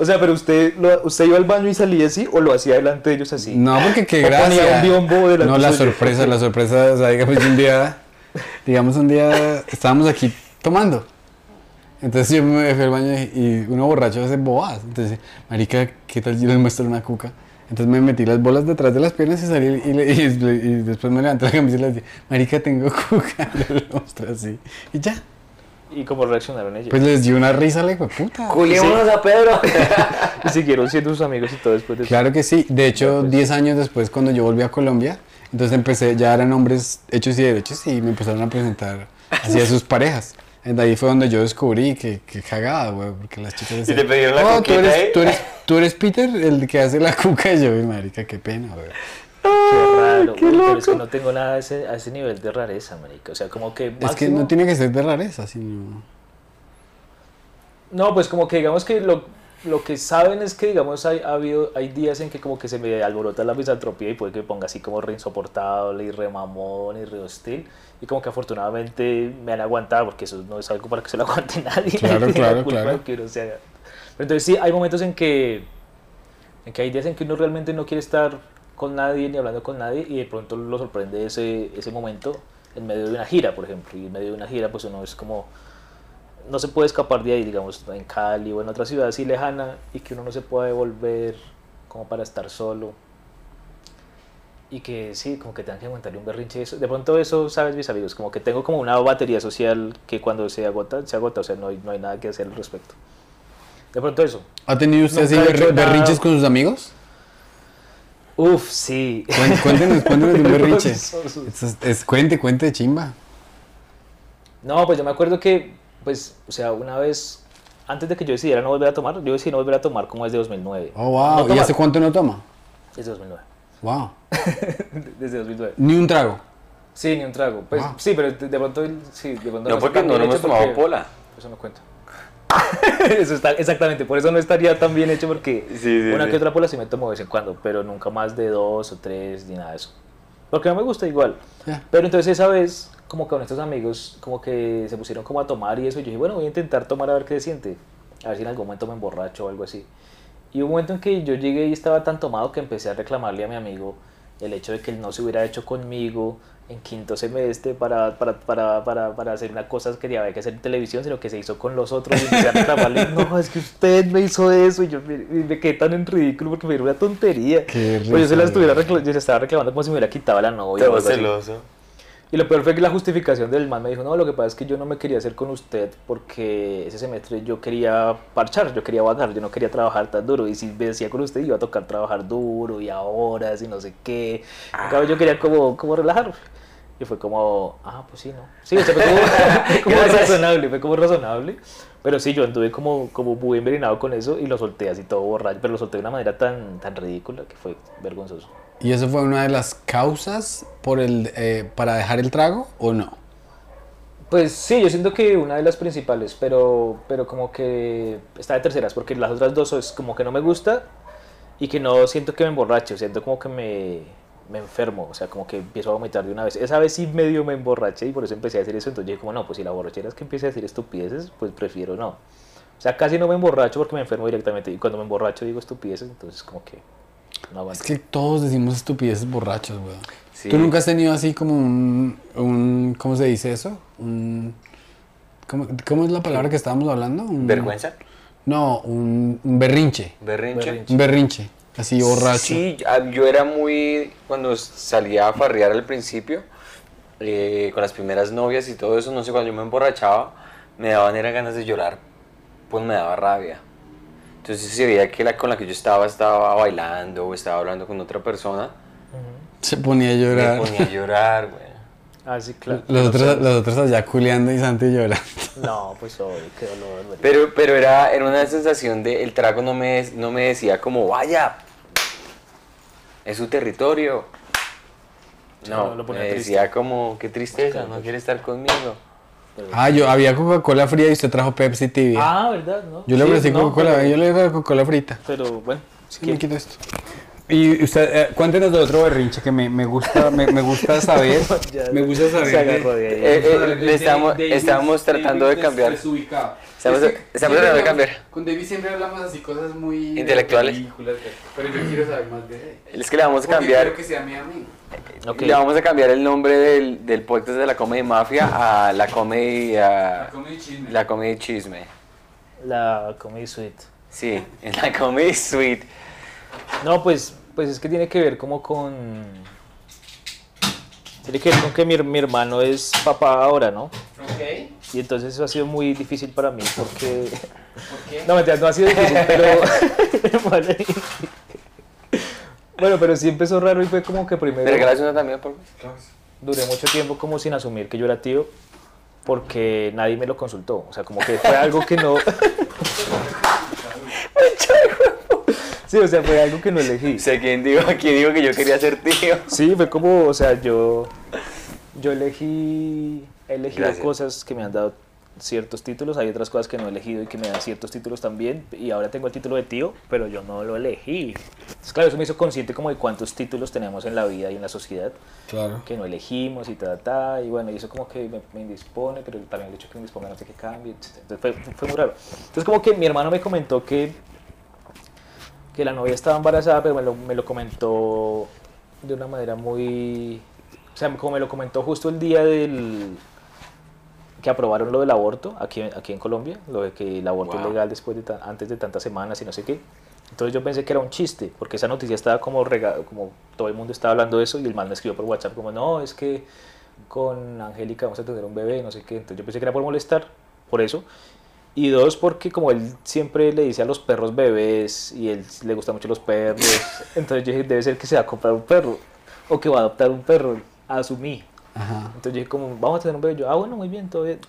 O sea, pero usted, lo- usted iba al baño y salía así o lo hacía delante de ellos así. No, porque qué O ponía gracia. un biombo delante No, la sorpresa, la sorpresa, o sea, digamos un día, digamos un día estábamos aquí tomando. Entonces yo me fui al baño y uno borracho hace bobadas. Entonces, marica, ¿qué tal si les muestro una cuca? Entonces me metí las bolas detrás de las piernas y salí y, le- y- y después me levanté la camisa y le dije, marica, tengo cuca. [laughs] Le mostré así. Y ya. ¿Y cómo reaccionaron ellos? Pues les dio una risa, le dijo, puta. Culiémonos a Pedro. [laughs] y siguieron siendo sus amigos y todo después de eso. Claro que sí. De hecho, 10 años después, cuando yo volví a Colombia, entonces empecé, ya eran hombres hechos y derechos y me empezaron a presentar así a sus parejas. De ahí fue donde yo descubrí que, que cagada, güey, porque las chicas decían, te pidieron la "Oh, tú coquita eres, ahí". tú, eres, tú eres Peter, el que hace la cuca. Y yo, "Uy, marica, qué pena, güey. Qué raro, güey, pero es que no tengo nada a ese, a ese nivel de rareza, marica. O sea, como que Es que máximo- no tiene que ser de rareza, sino... No, pues como que digamos que lo, lo que saben es que digamos hay, ha habido, hay días en que como que se me alborota la misantropía y puede que me ponga así como re insoportable y re mamón y re hostil. Y como que afortunadamente me han aguantado porque eso no es algo para que se lo aguante [laughs] nadie. Claro, nadie claro, claro. que uno se haga. Pero entonces sí, hay momentos en que, en que hay días en que uno realmente no quiere estar con nadie ni hablando con nadie y de pronto lo sorprende ese, ese momento en medio de una gira, por ejemplo. Y en medio de una gira pues uno es como no se puede escapar de ahí, digamos, en Cali o en otra ciudad así lejana y que uno no se puede volver como para estar solo. Y que sí, como que tengan que aguantar un berrinche. Eso. De pronto eso, ¿sabes, mis amigos? Como que tengo como una batería social que cuando se agota, se agota, o sea, no hay, no hay nada que hacer al respecto. De pronto eso. ¿Ha tenido usted así nada. berrinches con sus amigos? Uf, sí. Cuéntenos, cuéntenos de un [laughs] berrinche. Es, es- cuente, cuente de chimba. No, pues yo me acuerdo que, pues, o sea, una vez, antes de que yo decidiera no volver a tomar, yo decidí no volver a tomar como desde 2009. Oh, wow. No ¿Y hace cuánto no toma? [laughs] Desde 2009. Wow. Desde 2009. Ni un trago. Sí, ni un trago. Pues Wow. sí, pero de, pronto, sí, de pronto No, porque no lo hemos tomado porque- pola. Eso no cuenta. [laughs] eso está, exactamente, por eso no estaría tan bien hecho porque Sí, sí, una sí. que otra pola sí me tomo de vez en cuando, pero nunca más de dos o tres ni nada de eso. Porque no me gusta igual. Pero entonces esa vez, como que con estos amigos, como que se pusieron como a tomar y eso, y yo dije, bueno, voy a intentar tomar a ver qué se siente. A ver si en algún momento me emborracho o algo así. Y un momento en que yo llegué y estaba tan tomado que empecé a reclamarle a mi amigo el hecho de que él no se hubiera hecho conmigo en quinto semestre para, para, para, para, para hacer una cosa que había que hacer en televisión, sino que se hizo con los otros y a no, es que usted me hizo eso y yo me, quedé tan en ridículo porque me era una tontería. Qué Pues yo se la estuviera güey. recla- yo se estaba reclamando como si me hubiera quitado la novia. o Todo algo así. Y lo peor fue que la justificación del man me dijo, no, lo que pasa es que yo no me quería hacer con usted porque ese semestre yo quería parchar, yo quería vagar, yo no quería trabajar tan duro. Y si me decía con usted iba a tocar trabajar duro y a horas y no sé qué. Cambio, yo quería como, como relajar. Y fue como, ah, pues sí, no. Sí, o sea, fue como, [laughs] como razonable, fue como razonable. Pero sí, yo anduve como, como muy envenenado con eso y lo solté así todo borracho, pero lo solté de una manera tan, tan ridícula que fue vergonzoso. ¿Y eso fue una de las causas eh, para dejar el trago o no? Pues sí, yo siento que una de las principales, pero, pero como que está de terceras, porque las otras dos es como que no me gusta y que no siento que me emborracho, siento como que me, me enfermo, o sea, como que empiezo a vomitar de una vez. Esa vez sí medio me emborraché y por eso empecé a decir eso, entonces dije como no, pues si la borrachera es que empiece a decir estupideces, pues prefiero no. O sea, casi no me emborracho porque me enfermo directamente y cuando me emborracho digo estupideces, entonces como que no aguanto. Es que todos decimos estupideces borrachos, weón. Sí. ¿Tú nunca has tenido así como un, un ¿cómo se dice eso? Un, ¿cómo, cómo es la palabra que estábamos hablando? Un- ¿Vergüenza? No, un, un berrinche. ¿Berrinche? Berrinche. Un berrinche, así borracho. Sí, ah, yo era muy. Cuando salía a farrear al principio, eh, con las primeras novias y todo eso, no sé, cuando yo me emborrachaba, me daban era ganas de llorar, pues me daba rabia. Entonces, si se veía que la con la que yo estaba estaba bailando o estaba hablando con otra persona, Se ponía a llorar. ponía a llorar, [laughs] güey. Ah, sí, claro. Los otros, los otros allá culeando y Santi llorando. [laughs] No, pues obvio, qué dolor. güey. Pero, pero era, era una sensación de. El trago no me, no me decía como, vaya, es su territorio. No, No, lo ponía me triste. decía como, qué tristeza, no quiere estar conmigo. Ah, yo había Coca-Cola fría y usted trajo Pepsi tibia. Ah, ¿verdad? ¿No? yo le Sí, ofrecí no, Coca-Cola, pero- yo le ofrecí Coca-Cola frita. Pero bueno, Sí, me quito esto. Y usted, eh, cuéntenos de otro berrinche que me, me gusta, me, me gusta [laughs] saber. Me gusta saber. Eh, eh, estamos, estábamos tratando de cambiar. Estamos, tratando de cambiar. Con David siempre hablamos así cosas muy Intelectuales. pero yo quiero saber más de él. Es que le vamos a Porque cambiar. quiero que sea mi amigo. Ok. Le vamos a cambiar el nombre del, del podcast de la Comedy Mafia a la Comedy, a- comedy chisme. la comedy Chisme. La Comedy Suite. Sí, en la Comedy Suite. No, pues, pues es que tiene que ver como con... Tiene que ver con que mi, mi hermano es papá ahora, ¿no? Ok. Y entonces eso ha sido muy difícil para mí porque... ¿Por qué? [laughs] No, mentira, no ha sido difícil, pero... [laughs] [laughs] Bueno, pero sí empezó raro y fue como que ¿Me primero... regalas una también, por favor? duré mucho tiempo como sin asumir que yo era tío porque nadie me lo consultó. O sea, como que fue algo que no... sí, o sea, fue algo que no elegí. Sé quién dijo, quién dijo que yo quería ser tío. Sí, fue como, o sea, yo, yo elegí, he elegido Gracias. cosas que me han dado ciertos títulos, hay otras cosas que no he elegido y que me dan ciertos títulos también, y ahora tengo el título de tío, pero yo no lo elegí. Entonces, claro, eso me hizo consciente como de cuántos títulos tenemos en la vida y en la sociedad Claro. que no elegimos y ta, ta, ta, y bueno, y eso como que me, me indispone, pero también el hecho que me indisponga no sé qué cambie. Entonces fue, fue muy raro. Entonces como que mi hermano me comentó que, que la novia estaba embarazada, pero me lo, me lo comentó de una manera muy... O sea, como me lo comentó justo el día del que aprobaron lo del aborto aquí, aquí en Colombia, lo de que el aborto es Wow. legal después de ta- antes de tantas semanas y no sé qué. Entonces yo pensé que era un chiste, porque esa noticia estaba como rega como todo el mundo estaba hablando de eso y el man me escribió por WhatsApp como, no, es que con Angélica vamos a tener un bebé, no sé qué. Entonces yo pensé que era por molestar, por eso. Y dos, porque como él siempre le dice a los perros bebés y él le gustan mucho los perros, [laughs] entonces yo dije, debe ser que se va a comprar un perro o que va a adoptar un perro, asumí. Ajá. Entonces yo dije como, vamos a tener un bebé. Yo, ah, bueno, muy bien, todo bien.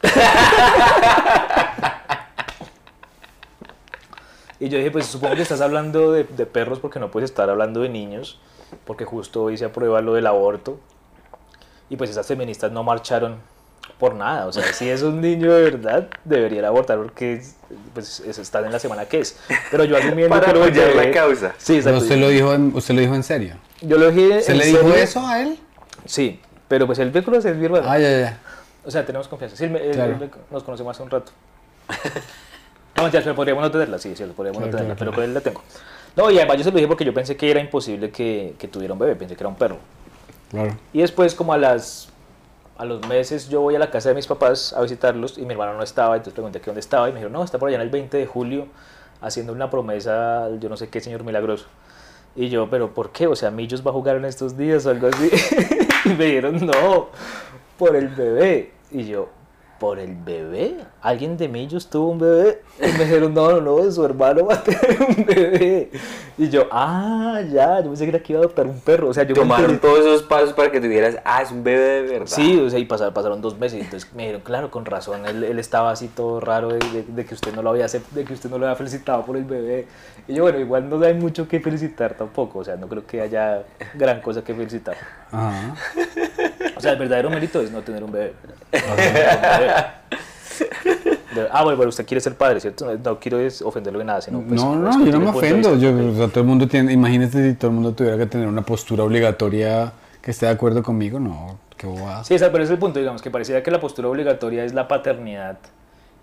y yo dije, pues supongo que estás hablando de, de perros porque no puedes estar hablando de niños, porque justo hoy se aprueba lo del aborto. Y pues esas feministas no marcharon por nada. O sea, si es un niño de verdad, debería abortar porque es- pues, es- está en la semana que es. Pero yo asumiendo Para que lo apoyar la causa. Sí, usted lo dijo en, usted lo dijo en serio. Yo lo dije ¿Se en le dijo serio. eso a él? Sí, pero pues el vehículo es hermano. Ah, ya, ya. O sea, tenemos confianza. Sí, él- Claro. me- nos conocemos hace un rato. [laughs] No, ya, pero podríamos no tenerla, sí, sí, podríamos Claro, no tenerla, claro, pero claro. con él la tengo. No, y además yo se lo dije porque yo pensé que era imposible que, que tuviera un bebé, pensé que era un perro. Claro. Y después, como a las a los meses, yo voy a la casa de mis papás a visitarlos y mi hermano no estaba, entonces pregunté que dónde estaba y me dijeron, no, está por allá en el 20 de julio haciendo una promesa al yo no sé qué señor milagroso. Y yo, pero ¿por qué? O sea, Millos va a jugar en estos días o algo así. [laughs] [laughs] me dijeron, no, por el bebé. Y yo, ¿por el bebé? ¿Alguien de Millos tuvo un bebé? Y me dijeron, no, no, no, su hermano va a tener un bebé. Y yo, ah, ya, yo pensé que era que iba a adoptar un perro. O sea, yo Tomaron todos esos pasos para que tuvieras, ah, es un bebé de verdad. Sí, o sea, y pasaron, pasaron dos meses, y entonces me dijeron, claro, con razón, él, él estaba así todo raro de, de- de que usted no lo había de que usted no lo había felicitado por el bebé. Y yo, bueno, igual no hay mucho que felicitar tampoco, o sea, no creo que haya gran cosa que felicitar. Ajá. O sea, el verdadero mérito es no tener un bebé. No tener un bebé. De- Ah, bueno, pero usted quiere ser padre, ¿cierto? No, quiero es ofenderlo de nada, sino pues, no, no, yo no me ofendo. Yo, o sea, todo el mundo tiene, imagínate si todo el mundo tuviera que tener una postura obligatoria que esté de acuerdo conmigo, no, qué bobada. Sí, pero ese es el punto, digamos, que pareciera que la postura obligatoria es la paternidad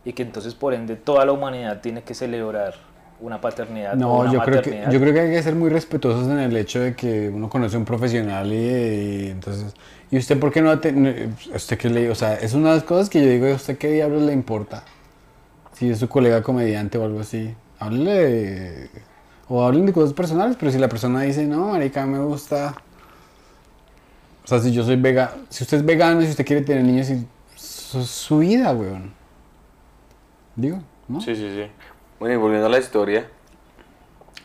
y que entonces por ende toda la humanidad tiene que celebrar una paternidad. No, una yo creo, que, yo creo que hay que ser muy respetuosos en el hecho de que uno conoce a un profesional y, y entonces... ¿Y usted por qué no va a tener... ¿Usted qué le... O sea, es una de las cosas que yo digo, ¿a usted qué diablos le importa? Si es su colega comediante o algo así. Háblele de- O hablen de cosas personales, pero si la persona dice, no, marica, me gusta... O sea, si yo soy vegano... Si usted es vegano si usted quiere tener niños, y- es su vida, weón. Digo, ¿no? Sí, sí, sí. Bueno, y volviendo a la historia,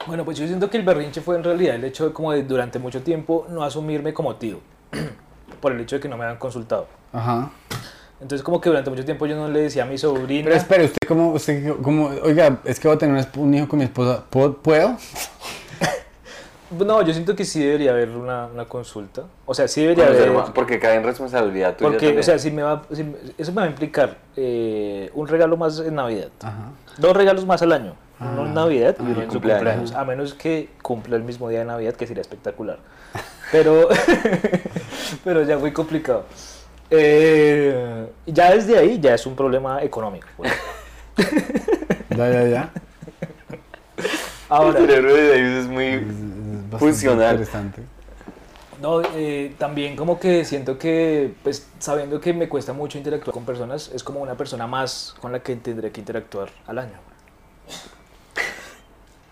Bueno, pues yo siento que el berrinche fue en realidad el hecho de como de durante mucho tiempo no asumirme como tío, [clears throat] por el hecho de que no me habían consultado. Ajá. Entonces como que durante mucho tiempo yo no le decía a mi sobrina... Pero espere, usted como, usted como, oiga, es que voy a tener un hijo con mi esposa, ¿puedo? ¿puedo? [laughs] No, yo siento que sí debería haber una, una consulta. O sea, sí debería conocer haber... porque cae en responsabilidad tuya Porque, también. o sea, si me va, si eso me va a implicar eh, un regalo más en Navidad. Ajá. Dos regalos más al año. Uno en Navidad y Ah, uno en su cumpleaños. cumpleaños. A menos que cumpla el mismo día de Navidad, que sería espectacular. Pero, [laughs] pero ya muy complicado. Eh, ya desde ahí ya es un problema económico. pues. [laughs] Ya, ya, ya. Ahora, el cerebro de David es muy... Es- Funcional. Interesante. no, eh, también como que siento que, pues sabiendo que me cuesta mucho interactuar con personas, es como una persona más con la que tendré que interactuar al año.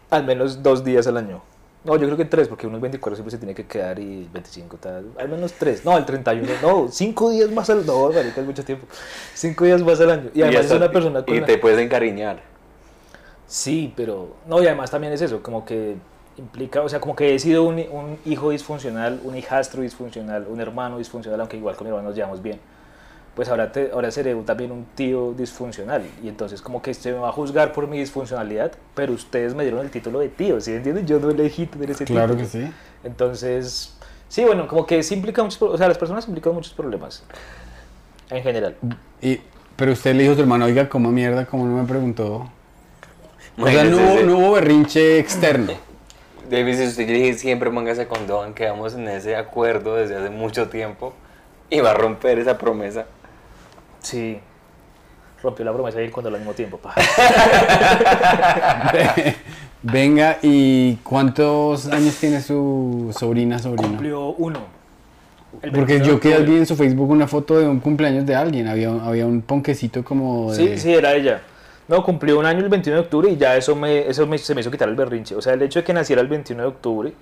Al menos dos días al año. No, yo creo que tres, porque unos 24 siempre se tiene que quedar y 25 tal. Al menos tres. No, el 31. No, cinco días más al No, marica, es mucho tiempo. Cinco días más al año. Y además es hasta- una persona con Y te puedes encariñar. Sí, pero... No, y además también es eso, como que implica, o sea, como que he sido un, un hijo disfuncional, un hijastro disfuncional, un hermano disfuncional, aunque igual con mi hermano nos llevamos bien. Pues ahora, te- ahora seré un- también un tío disfuncional. Y entonces como que se me va a juzgar por mi disfuncionalidad, pero ustedes me dieron el título de tío, ¿sí me entienden? Yo no elegí tener ese Claro título. que sí. Entonces, sí, bueno, como que sí implica muchos, o sea, las personas implican muchos problemas, en general. Y, pero usted le dijo a su hermano, oiga, ¿cómo mierda? ¿Cómo no me preguntó? O sea, no hubo, ese- no hubo berrinche externo. David, si usted quiere siempre póngase con Don, quedamos en ese acuerdo desde hace mucho tiempo y va a romper esa promesa. Sí. Rompió la promesa de ir cuando al mismo tiempo. pa. [laughs] Venga, ¿y cuántos años tiene su sobrina, sobrino? Cumplió uno. Porque 21 yo que vi en su Facebook una foto de un cumpleaños de alguien. Había, había un ponquecito como de... Sí, sí, era ella. No, cumplió un año el 21 de octubre y ya eso, me, eso me- se me hizo quitar el berrinche. O sea, el hecho de que naciera el 21 de octubre,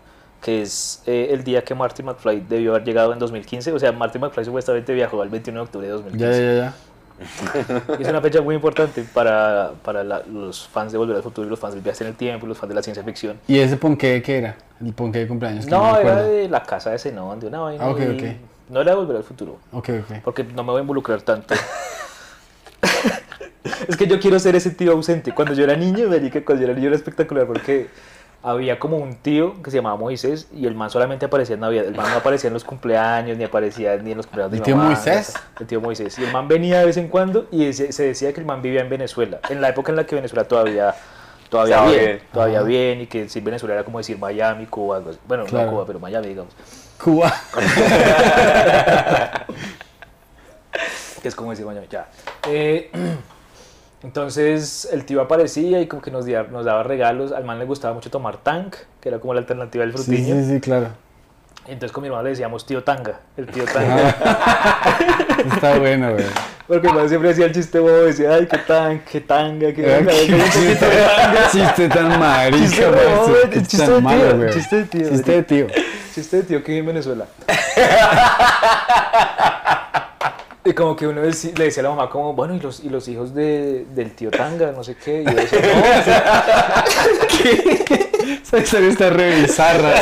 que es eh, el día que Marty McFly debió haber llegado en 2015. O sea, Marty McFly supuestamente viajó al 21 de octubre de 2015. Ya, ya, ya. Es una fecha muy importante para, para la- los fans de Volver al Futuro y los fans del viaje en el tiempo y los fans de la ciencia ficción. ¿Y ese ponqué qué era? El ponqué de cumpleaños. que No, me era de la casa de Zenón, de una vaina. Ah, ok, muy- ok. No era de Volver al Futuro. Ok, ok. Porque no me voy a involucrar tanto. [laughs] es que yo quiero ser ese tío ausente. Cuando yo era niño, me que cuando yo era niño era espectacular porque había como un tío que se llamaba Moisés y el man solamente aparecía en Navidad. El man no aparecía en los cumpleaños, ni aparecía ni en los cumpleaños de ¿El mi tío mamá, Moisés? El tío Moisés. Y el man venía de vez en cuando y se, se decía que el man vivía en Venezuela. En la época en la que Venezuela todavía... Todavía bien, bien. todavía Ajá. bien, y que si Venezuela era como decir Miami, Cuba, algo así. bueno, Claro. no Cuba, pero Miami, digamos. Cuba. que [laughs] es como decir Miami, ya. Eh, [clears throat] Entonces el tío aparecía y como que nos, daba regalos. Al man le gustaba mucho tomar tank, que era como la alternativa del Sí, frutiño. sí, sí, claro. Entonces con mi hermano le decíamos tío tanga, el tío tanga. [laughs] Está bueno, güey. Porque mi hermano siempre hacía el chiste bobo, decía, ay, qué tan, qué tanga, qué tanga. Qué chiste, chiste tan marica, Chiste bobo, chiste de tío, malo, güey. chiste de tío. Chiste de tío. Chiste de tío que vive en Venezuela. [laughs] Y como que uno le decía a la mamá como, bueno, y los, y los hijos de, del tío Tanga, no sé qué, y yo decía, [laughs] Esa historia está re bizarra.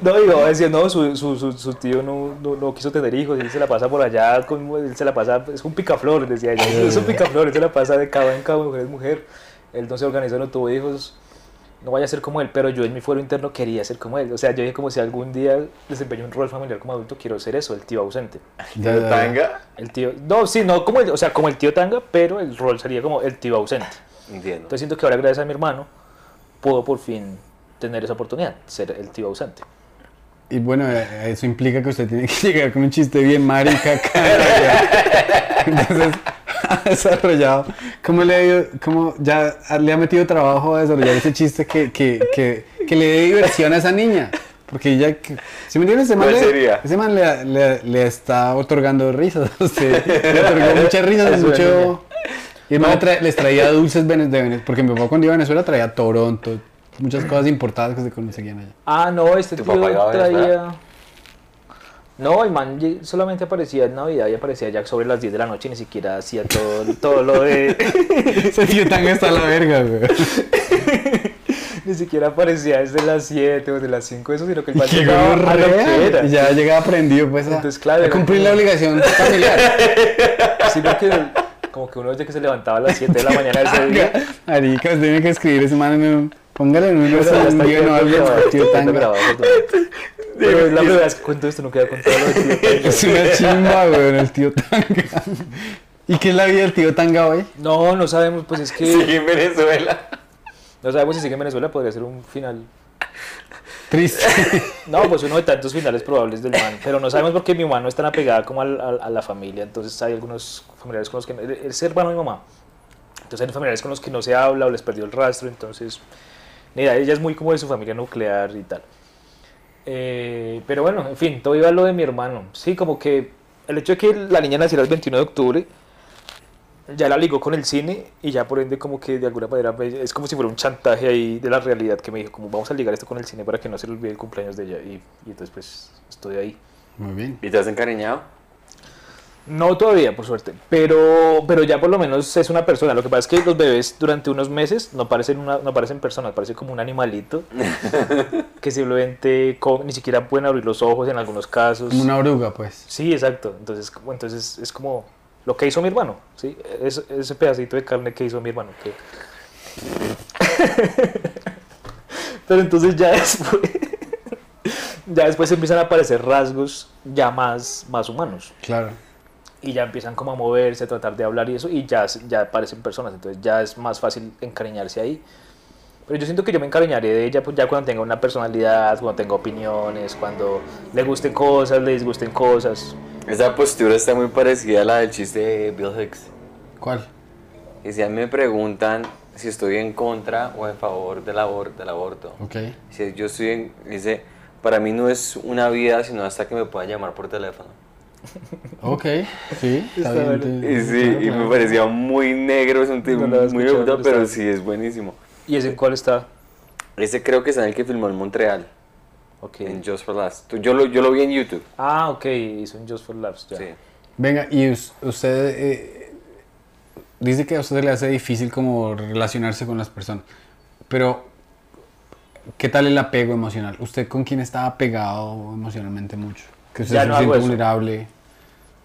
no, [laughs] no, y mamá decía, no, su, su, su, su tío no, no, no quiso tener hijos, él se la pasa por allá, con, él se la pasa, es un picaflor, decía ella, es un [laughs] picaflor, él se la pasa de cabo en cabo, mujer es mujer, él no se organizó, no tuvo hijos, no vaya a ser como él, pero yo en mi fuero interno quería ser como él, o sea, yo dije como si algún día desempeño un rol familiar como adulto, quiero ser eso, el tío ausente. Ya, ya. ¿Tanga? El tío, no, sí, no como el, o sea, como el tío Tanga, pero el rol sería como el tío ausente. Entiendo. Entonces siento que ahora gracias a mi hermano puedo por fin tener esa oportunidad, ser el tío ausente. Y bueno, eh, eso implica que usted tiene que [laughs] llegar con un chiste bien marica acá. [laughs] Entonces, ha [laughs] desarrollado, ¿cómo le ha, ido- cómo ya le ha metido trabajo a desarrollar ese chiste que, que, que, que le dé diversión a esa niña? Porque ya, si me entiendes, ese man, ¿Cuál le, ese man le, le, le está otorgando risas. [laughs] a usted. le otorgó muchas risas, [laughs] mucho... Y el man le trae- les traía dulces de Venezuela, porque mi papá cuando iba a Venezuela traía Toronto, muchas cosas importadas que se conseguían allá. Ah, no, este ¿Tu tío papá iba a traía... No, el man solamente aparecía en Navidad y aparecía ya sobre las 10 de la noche y ni siquiera hacía todo, todo lo de... Tío tan está a la verga, güey. [laughs] ni siquiera aparecía desde las 7 o de las 5, eso, sino que el man llegaba a lo que gonorrea. era. Ya llegaba aprendido, pues, a, Entonces, claro, a cumplir como- la obligación familiar. [laughs] Sí, porque como que uno desde que se levantaba a las 7 de la mañana ese día... Marica, usted tiene que escribir ese man en un... Póngale en un, ya un está guion o algo, tío Tanga. Pero es la primera vez que cuento esto, no queda contado lo de tío [laughs] Tanga. Es una chimba, güey, el tío Tanga. ¿Y qué es la vida del tío Tanga hoy? No, no sabemos, pues es que... Sigue en Venezuela. No sabemos si sigue en Venezuela, podría ser un final... Triste. No, pues uno de tantos finales probables del man, pero no sabemos porque mi mamá no es tan apegada como al- al- a, la familia, entonces hay algunos familiares con los que... él Es hermano de mi mamá, entonces hay familiares con los que no se habla o les perdió el rastro, entonces... Mira, ella es muy como de su familia nuclear y tal. Eh, pero bueno, en fin, todo iba a lo de mi hermano. Sí, como que el hecho de que la niña naciera el 21 de octubre ya la ligó con el cine y ya por ende como que de alguna manera me- es como si fuera un chantaje ahí de la realidad que me dijo como vamos a ligar esto con el cine para que no se le olvide el cumpleaños de ella y, y entonces pues estoy ahí. Muy bien. ¿Y te has encariñado? No todavía, por suerte, pero, pero ya por lo menos es una persona. Lo que pasa es que los bebés durante unos meses no parecen, una, no parecen personas, parecen como un animalito [laughs] que simplemente ni siquiera pueden abrir los ojos en algunos casos. Como una oruga, pues. Sí, exacto. Entonces, entonces es como lo que hizo mi hermano, ¿sí? Es- ese pedacito de carne que hizo mi hermano. que- [laughs] Pero entonces ya después, ya después empiezan a aparecer rasgos ya más, más humanos. Claro. Y ya empiezan como a moverse, a tratar de hablar y eso, y ya, ya aparecen personas. Entonces ya es más fácil encariñarse ahí. Pero yo siento que yo me encariñaré de ella pues ya cuando tenga una personalidad, cuando tenga opiniones, cuando le gusten cosas, le disgusten cosas. Esa postura está muy parecida a la del chiste de Bill Hicks. ¿Cuál? Y si a mí me preguntan si estoy en contra o en favor del, abor- del aborto. Ok. Si yo estoy en, dice, para mí no es una vida, sino hasta que me puedan llamar por teléfono. [laughs] Ok, sí, está Está bien. te- Y sí, y me parecía muy negro, es un tipo No muy brutal, pero está sí es buenísimo. ¿Y ese en cuál está? Ese creo que es en el que filmó en Montreal, Ok. en Just for. Tú- Yo lo, yo lo vi en YouTube. Ah, ok, hizo un Just for Laughs. ya. Sí. Venga, y us- usted eh, dice que a usted le hace difícil como relacionarse con las personas, pero ¿qué tal el apego emocional? ¿Usted con quién está apegado emocionalmente mucho? Que usted Ya se no siente vulnerable.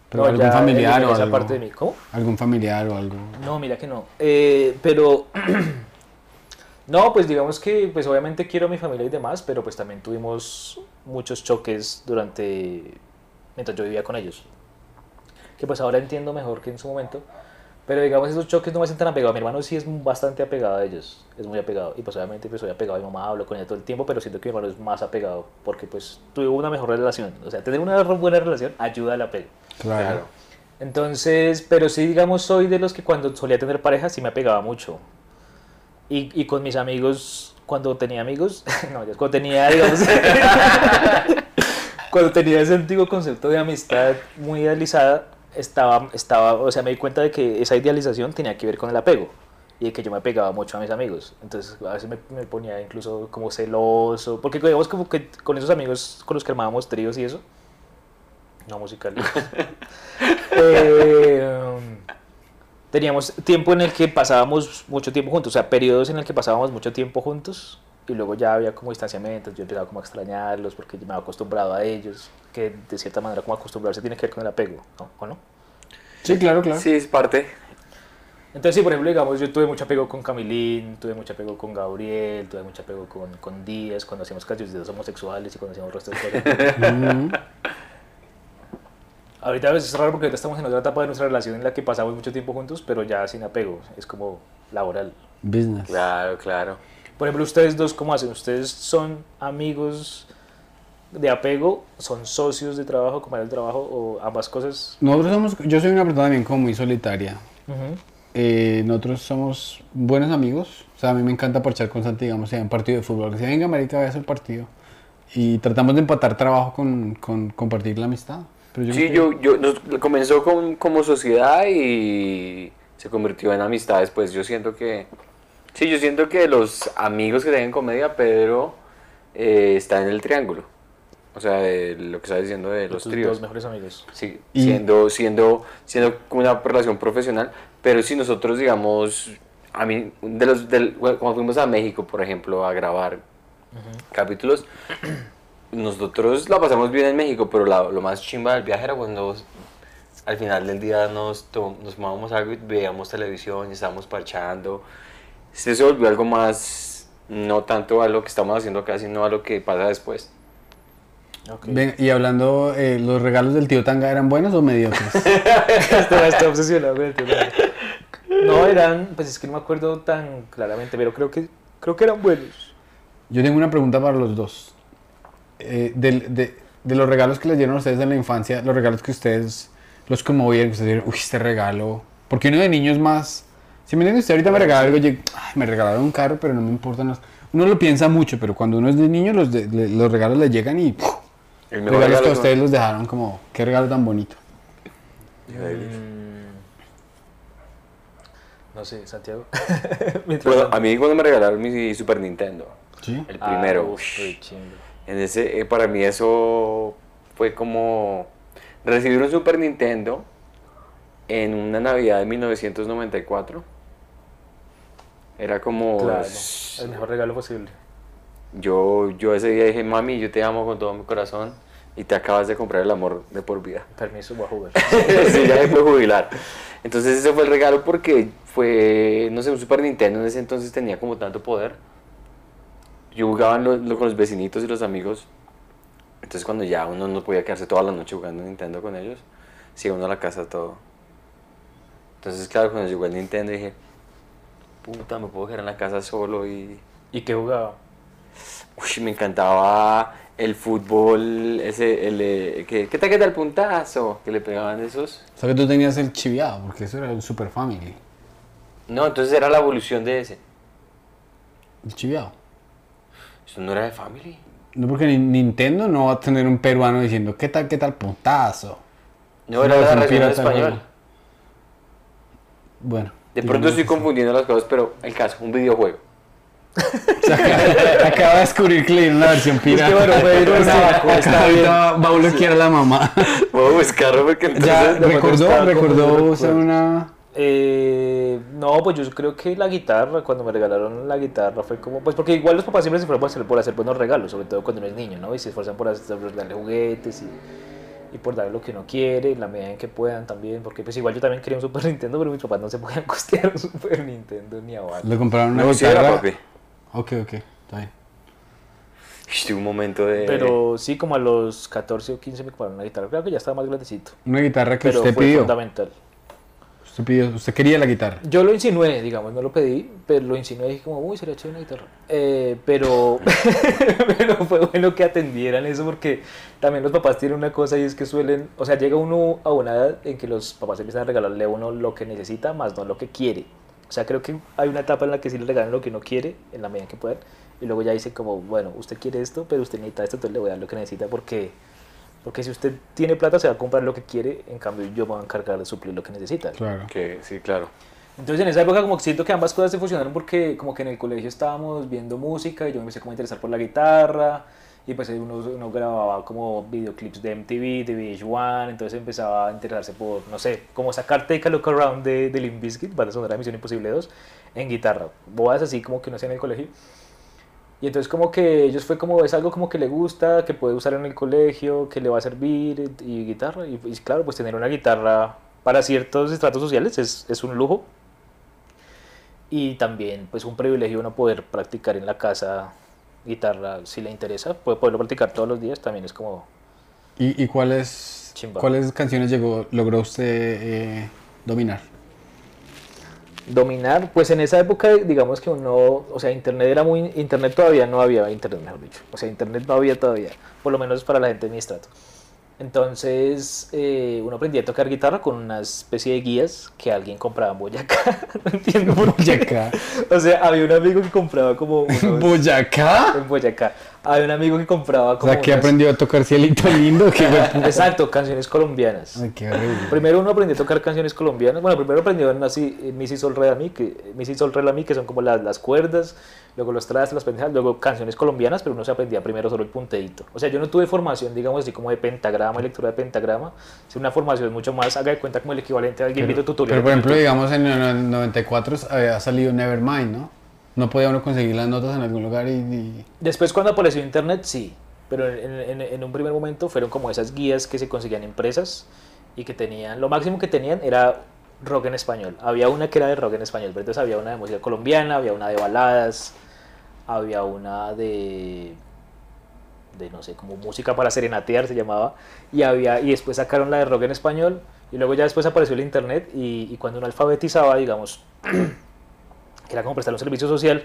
Pero No, algún familiar o algo. parte de mí. ¿Cómo? Algún familiar o algo. No, mira que no. Eh, pero. [clears throat] no, pues digamos que, pues obviamente quiero a mi familia y demás, pero pues también tuvimos muchos choques durante. mientras yo vivía con ellos. Que pues ahora entiendo mejor que en su momento. Pero digamos, esos choques no me hacen tan apegado. Mi hermano sí es bastante apegado a ellos. Es muy apegado. Y pues obviamente pues soy apegado a mi mamá, hablo con ella todo el tiempo, pero siento que mi hermano es más apegado porque pues tuve una mejor relación. O sea, tener una buena relación ayuda al apego. Claro. Claro. Entonces, pero sí, digamos, soy de los que cuando solía tener pareja sí me apegaba mucho. Y, y con mis amigos, cuando tenía amigos, [laughs] no, ya cuando tenía, digamos, [laughs] cuando tenía ese antiguo concepto de amistad muy idealizada, estaba, estaba, o sea, me di cuenta de que esa idealización tenía que ver con el apego y de que yo me pegaba mucho a mis amigos. Entonces a veces me, me ponía incluso como celoso, porque digamos como que con esos amigos con los que armábamos tríos y eso, no musicales, [laughs] eh, teníamos tiempo en el que pasábamos mucho tiempo juntos, o sea, periodos en el que pasábamos mucho tiempo juntos y luego ya había como distanciamientos, yo empezaba como a extrañarlos porque me había acostumbrado a ellos, que de cierta manera como acostumbrarse tiene que ver con el apego, ¿no? ¿O no? Sí, claro, claro. Sí, es parte. Entonces, sí, por ejemplo, digamos, yo tuve mucho apego con Camilín, tuve mucho apego con Gabriel, tuve mucho apego con, con Díaz, cuando hacíamos cachos homosexuales y cuando hacíamos resto de cosas. [laughs] Ahorita a veces es raro porque ahorita estamos en otra etapa de nuestra relación en la que pasamos mucho tiempo juntos, pero ya sin apego, es como laboral. Business. Claro, claro. Por ejemplo, ustedes dos, ¿cómo hacen? ¿Ustedes son amigos de apego? ¿Son socios de trabajo, compañeros de trabajo o ambas cosas? Nosotros somos, yo soy una persona también como muy solitaria. Eh, nosotros somos buenos amigos. O sea, a mí me encanta parchar con Santi, digamos, en un partido de fútbol. Que se venga, marica, vaya a hacer partido. Y tratamos de empatar trabajo con, con compartir la amistad. Pero yo Sí, yo, yo nos- comenzó con, como sociedad y se convirtió en amistades. Pues yo siento que, sí, yo siento que los amigos que tienen comedia, Pedro eh, está en el triángulo. O sea, de lo que estaba diciendo de los tríos. dos mejores amigos. Sí, Y- siendo, siendo, siendo una relación profesional, pero si nosotros, digamos, a mí, de los, del, bueno, cuando fuimos a México, por ejemplo, a grabar capítulos, nosotros la pasamos bien en México, pero la- lo más chimba del viaje era cuando al final del día nos, to- nos tomábamos algo y veíamos televisión y estábamos parchando. Este se volvió algo más, no tanto a lo que estamos haciendo acá, sino a lo que pasa después. Ok. Ven, y hablando, eh, ¿los regalos del tío Tanga eran buenos o mediocres? [laughs] Estaba está obsesionado con el tema. No, eran, pues es que no me acuerdo tan claramente, pero creo que, creo que eran buenos. Yo tengo una pregunta para los dos. Eh, del- de, de los regalos que les dieron a ustedes en la infancia, los regalos que ustedes los conmovieron, que ustedes dijeron, uy, este regalo. Porque uno de niños más. Si me entienden, usted ahorita me regaló algo, yo, "Ay, me regalaron un carro, pero no me importan los. Uno lo piensa mucho, pero cuando uno es de niño, los, de- le- los regalos le llegan y. ¡puf! El mejor regalos que a ustedes los dejaron como, qué regalo tan bonito. Mm, No sé, Santiago. [laughs] Bueno, a mí cuando me regalaron mi Super Nintendo, ¿Sí? el Ah, primero, chimbo. en ese, eh, para mí eso fue como recibir un Super Nintendo en una Navidad de 1994. Era como... Claro, el mejor regalo posible. Yo, yo ese día dije, mami, yo te amo con todo mi corazón y te acabas de comprar el amor de por vida. [laughs] Permiso, voy a jugar. [laughs] sí, ya puedo jubilar. Entonces ese fue el regalo porque fue, no sé, un Super Nintendo en ese entonces tenía como tanto poder. Yo jugaba lo- lo- con los vecinitos y los amigos. Entonces cuando ya uno no podía quedarse toda la noche jugando Nintendo con ellos, se iba uno a la casa todo. Entonces claro, cuando llegó el Nintendo dije, puta, me puedo quedar en la casa solo y... ¿Y qué jugaba? Uy, me encantaba el fútbol, ese, el, eh, que, ¿qué tal, qué tal puntazo? Que le pegaban esos. O sea que tú tenías el chiviado, porque eso era un super family. No, entonces era la evolución de ese. El chiviado. Eso no era de Family. No, porque ni- Nintendo no va a tener un peruano diciendo, ¿qué tal, qué tal puntazo? No, era la versión en español. Bueno. De pronto estoy confundiendo las cosas, pero el caso, un videojuego. [laughs] Acaba de descubrir que le dieron la versión pirata. bueno, puede [laughs] ir está Ahorita va a bloquear a la mamá. [laughs] Voy a buscarlo porque entonces... ya, recordó, recordó recuerdo. una... Eh, no, pues yo creo que la guitarra, cuando me regalaron la guitarra, fue como, pues porque igual los papás siempre se esfuerzan por hacer, por hacer buenos regalos, sobre todo cuando uno es niño, ¿no? Y se esfuerzan por, hacer- por darle juguetes y, y por darle lo que uno quiere, en la medida en que puedan también, porque pues igual yo también quería un Super [laughs] Nintendo, pero mis papás no se podían [laughs] costear un Super Nintendo ni a. Le compraron una No, guitarra. papi. Ok, ok, está bien. Tuve un momento de... Pero sí, como a los 14 o 15 me compraron una guitarra, creo que ya estaba más grandecito, Una guitarra que pero usted fue pidió. fundamental. Usted, pidió- usted quería la guitarra. Yo lo insinué, digamos, no lo pedí, pero lo insinué y dije como, uy, sería chévere una guitarra. Eh, pero, [laughs] pero fue bueno que atendieran eso porque también los papás tienen una cosa y es que suelen, o sea, llega uno a una edad en que los papás empiezan a regalarle a uno lo que necesita más no lo que quiere. O sea, creo que hay una etapa en la que sí le regalan lo que no quiere, en la medida que puedan, y luego ya dice como, bueno, usted quiere esto, pero usted necesita esto, entonces le voy a dar lo que necesita porque... Porque si usted tiene plata se va a comprar lo que quiere, en cambio yo me voy a encargar de suplir lo que necesita. Claro. Que, sí, claro. Entonces en esa época como que siento que ambas cosas se fusionaron porque como que en el colegio estábamos viendo música y yo me empecé como a interesar por la guitarra y pues uno, uno grababa como videoclips de MTV, de VH1, entonces empezaba a interesarse por, no sé, como sacar Take a Look Around de, de Limp Bizkit, banda sonora de Misión Imposible 2, en guitarra. Bodas así como que uno hacía en el colegio. Y entonces como que ellos fue como, es algo como que le gusta, que puede usar en el colegio, que le va a servir y guitarra. Y, y claro, pues tener una guitarra para ciertos estratos sociales es, es un lujo. Y también pues un privilegio uno poder practicar en la casa guitarra si le interesa, puede poderlo practicar todos los días, también es como... ¿Y, y cuáles, cuáles canciones llegó, logró usted eh, dominar? Dominar, pues en esa época digamos que uno, o sea, internet era muy, internet todavía no había internet, mejor dicho, o sea, internet no había todavía, por lo menos para la gente de mi estrato. Entonces uno aprendía a tocar guitarra con una especie de guías que alguien compraba en Boyacá, [laughs] no entiendo por qué. Boyacá. O sea, había un amigo que compraba como unos- ¿Boyacá? en Boyacá, había un amigo que compraba O como sea, que unas- aprendió a tocar cielito lindo. Que [laughs] Exacto, canciones colombianas. Ay, qué horrible. Primero uno aprendió a tocar canciones colombianas. Bueno, primero aprendió en así, en Mi, Si, Sol, Re, La, Mi, que, Mi, Si, Sol, Re, La, Mi, que son como las, las cuerdas, luego los trastes, las pendejas, luego canciones colombianas, pero uno se aprendía primero solo el punteíto. O sea, yo no tuve formación, digamos así, como de pentagrama, lectura de pentagrama, sino una formación mucho más, haga de cuenta como el equivalente a alguien viendo tutorial. Pero por ejemplo, digamos en el 94 había salido Nevermind, ¿no? No podía uno conseguir las notas en algún lugar y... Después cuando apareció internet, sí. Pero en, un primer momento fueron como esas guías que se conseguían empresas y que tenían, lo máximo que tenían era rock en español. Había una que era de rock en español, entonces había una de música colombiana, había una de baladas, había una de de no sé, como música para serenatear se llamaba, y había y después sacaron la de rock en español y luego ya después apareció el internet y, y cuando uno alfabetizaba, digamos, [clears throat] que era como prestar un servicio social,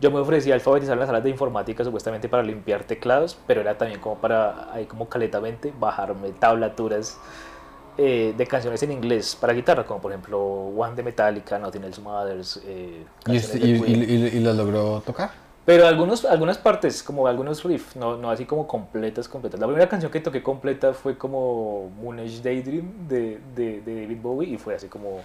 yo me ofrecía a alfabetizar las salas de informática supuestamente para limpiar teclados, pero era también como para, ahí como caletamente, bajarme tablaturas eh, de canciones en inglés para guitarra, como por ejemplo One de Metallica, Nothing Else Matters, eh, y, de y- y- y- las logró tocar. Pero algunos, algunas partes, como algunos riffs, no, no así como completas, completas. La primera canción que toqué completa fue como Moon Age Daydream de, de, de David Bowie y fue así como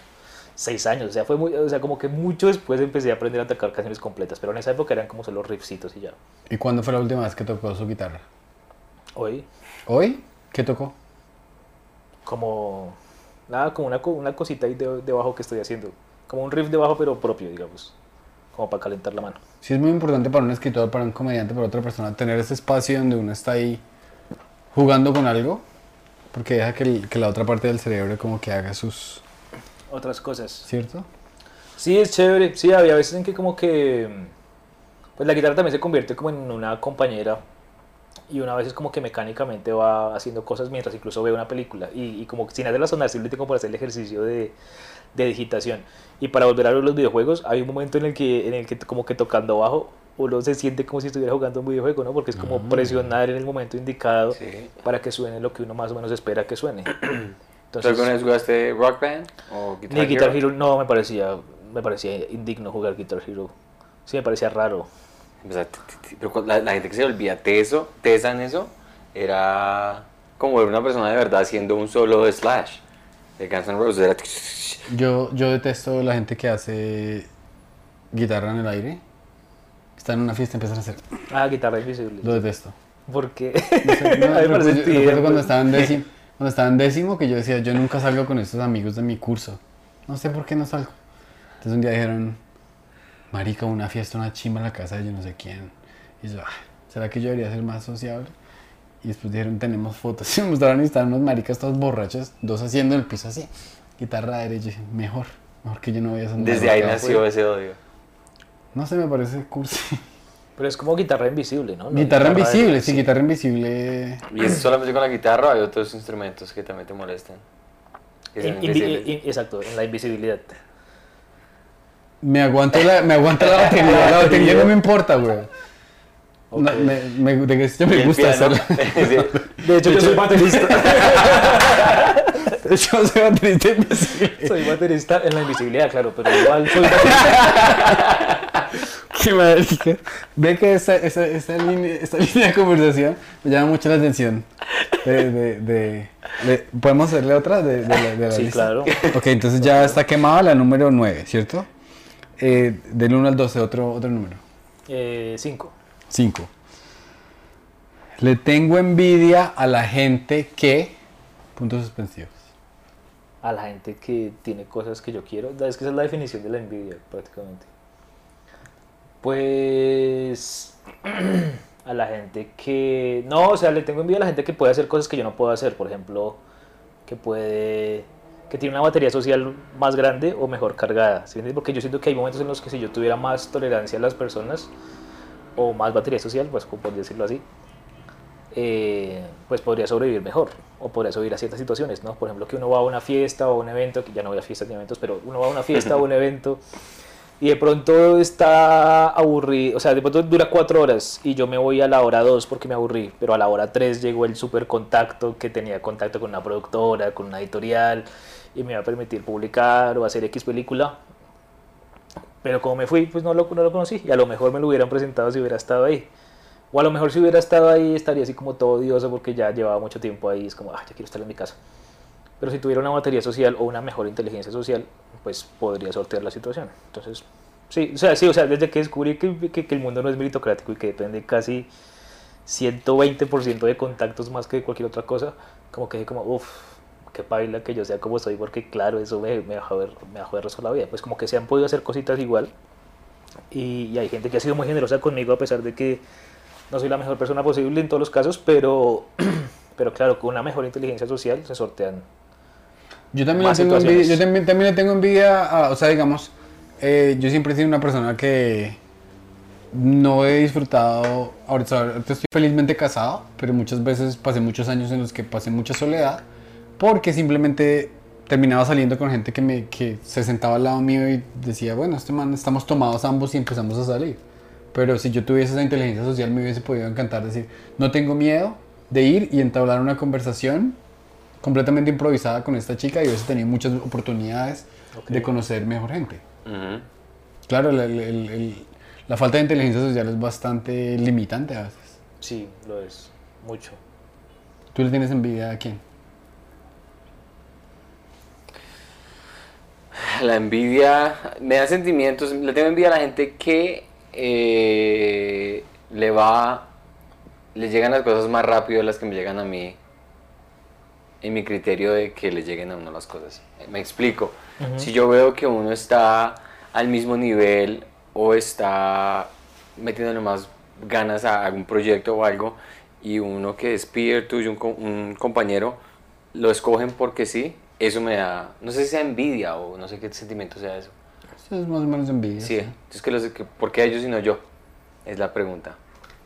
seis años. O sea, fue muy, o sea, como que mucho después empecé a aprender a tocar canciones completas. Pero en esa época eran como solo riffcitos y ya. ¿Y cuándo fue la última vez que tocó su guitarra? Hoy, ¿Hoy? ¿Qué tocó? como nada, como una, una cosita ahí de, debajo que estoy haciendo. Como un riff debajo, pero propio, digamos. Como para calentar la mano. Sí es muy importante para un escritor, para un comediante, para otra persona, tener ese espacio donde uno está ahí jugando con algo, porque deja que, el- que la otra parte del cerebro como que haga sus... Otras cosas. ¿Cierto? Sí, es chévere. Sí, había veces en que como que... Pues la guitarra también se convierte como en una compañera. Y una vez es como que mecánicamente va haciendo cosas mientras incluso ve una película. Y, y como que sin hacerla sonar, simplemente como para hacer el ejercicio de, de digitación. Y para volver a ver los videojuegos, hay un momento en el que, en el que como que tocando bajo, uno se siente como si estuviera jugando un videojuego, ¿no? Porque es como presionar en el momento indicado Sí. para que suene lo que uno más o menos espera que suene. [coughs] ¿Tú Entonces, alguna vez jugaste Rock Band o Guitar ni Guitar Hero? Hero no me parecía, me parecía indigno jugar Guitar Hero. Sí, me parecía raro. O sea, pero la, la gente que se olvida teso, tesa en eso, era como ver una persona de verdad haciendo un solo de Slash. De Guns N' Roses era... Yo, yo detesto la gente que hace guitarra en el aire. Está en una fiesta y empiezan a hacer... Ah, guitarra invisible. Lo detesto. Porque No sé, no, [laughs] me recuerdo- yo recuerdo cuando estaba en décimo, cuando estaba en décimo que yo decía, yo nunca salgo con estos amigos de mi curso. No sé por qué no salgo. Entonces un día dijeron, marica, una fiesta, una chimba en la casa de yo no sé quién. Y yo, "Ah, ¿será que yo debería ser más sociable? Y después dijeron, tenemos fotos. [laughs] Y me mostraron y estaban unos maricas todos borrachos, dos haciendo en el piso así. Guitarra derecha. Y dije, mejor, mejor que yo no voy a Desde ahí nació ese odio. No sé, me parece cursi. [laughs] Pero es como guitarra invisible, ¿no? Guitarra de- invisible, sí, guitarra invisible. ¿Y es solamente con la guitarra o hay otros instrumentos que también te molestan? Es In- invi- in- exacto, en la invisibilidad. Me aguanto la, me aguanto la batería, la batería no me importa, güey. No, Ok. me, me, de que Y me gusta hacerlo. [laughs] De hecho, yo soy baterista. Yo soy baterista invisible. soy baterista en la invisibilidad, claro, pero igual soy baterista. [laughs] Qué marica. Ve que esta, esta, esta, línea, esta [laughs] línea de conversación me llama mucho la atención. De, de, de- de- ¿Podemos hacerle otra de, de la, de la Sí, lista? claro. Ok, entonces ya está quemada la número 9, ¿cierto? Eh, del 1 al 12, otro, otro número. Eh, cinco. 5. Le tengo envidia a la gente que... Puntos suspensivos. A la gente que tiene cosas que yo quiero. Es que esa es la definición de la envidia, prácticamente. Pues. [clears throat] A la gente que. No, o sea, le tengo envidia a la gente que puede hacer cosas que yo no puedo hacer. Por ejemplo, que puede. que tiene una batería social más grande o mejor cargada. ¿sí? Porque yo siento que hay momentos en los que si yo tuviera más tolerancia a las personas o más batería social, pues como por decirlo así, eh, pues podría sobrevivir mejor o podría sobrevivir a ciertas situaciones, ¿no? Por ejemplo, que uno va a una fiesta o a un evento, que ya no voy a fiestas ni eventos, pero uno va a una fiesta o un [laughs] evento y de pronto está aburrido, o sea, de pronto dura cuatro horas y yo me voy a la hora dos porque me aburrí, pero a la hora tres llegó el super contacto que tenía contacto con una productora, con una editorial y me va a permitir publicar o hacer X película. Pero como me fui, pues no lo, no lo conocí y a lo mejor me lo hubieran presentado si hubiera estado ahí. O a lo mejor si hubiera estado ahí estaría así como todo odioso porque ya llevaba mucho tiempo ahí, es como, ah, ya quiero estar en mi casa. Pero si tuviera una batería social o una mejor inteligencia social, pues podría sortear la situación. Entonces, sí, o sea, sí, o sea, desde que descubrí que, que- que el mundo no es meritocrático y que depende casi 120% de contactos más que de cualquier otra cosa, como que dije como, uff, qué paila que yo sea como soy, porque claro, eso me, me, va a joder, me va a joder la vida. Pues como que se han podido hacer cositas igual y, y hay gente que ha sido muy generosa conmigo a pesar de que no soy la mejor persona posible en todos los casos, pero, [clears throat] pero claro, con una mejor inteligencia social se sortean. Yo también, le tengo envidia, yo también, también le tengo envidia a, o sea, digamos, eh, yo siempre he sido una persona que no he disfrutado, ahorita, ahorita estoy felizmente casado, pero muchas veces pasé muchos años en los que pasé mucha soledad, porque simplemente terminaba saliendo con gente que, me, que se sentaba al lado mío y decía, bueno, este man, estamos tomados ambos y empezamos a salir. Pero si yo tuviese esa inteligencia social me hubiese podido encantar decir, no tengo miedo de ir y entablar una conversación completamente improvisada con esta chica y hubiese tenido muchas oportunidades de conocer mejor gente. Claro, el- el- el- el- la falta de inteligencia social es bastante limitante a veces. Sí, lo es, mucho. ¿Tú le tienes envidia a quién? La envidia me da sentimientos. Le tengo envidia a la gente que eh, le va. Le llegan las cosas más rápido de las que me llegan a mí. En mi criterio de que le lleguen a uno las cosas. Me explico. Si yo veo que uno está al mismo nivel o está metiéndole más ganas a algún proyecto o algo y uno que es peer tuyo, un, co- un compañero, lo escogen porque sí, eso me da, no sé si sea envidia o no sé qué sentimiento sea eso. Eso es más o menos envidia. Sí, entonces que los, que, ¿por qué ellos y no yo? Es la pregunta.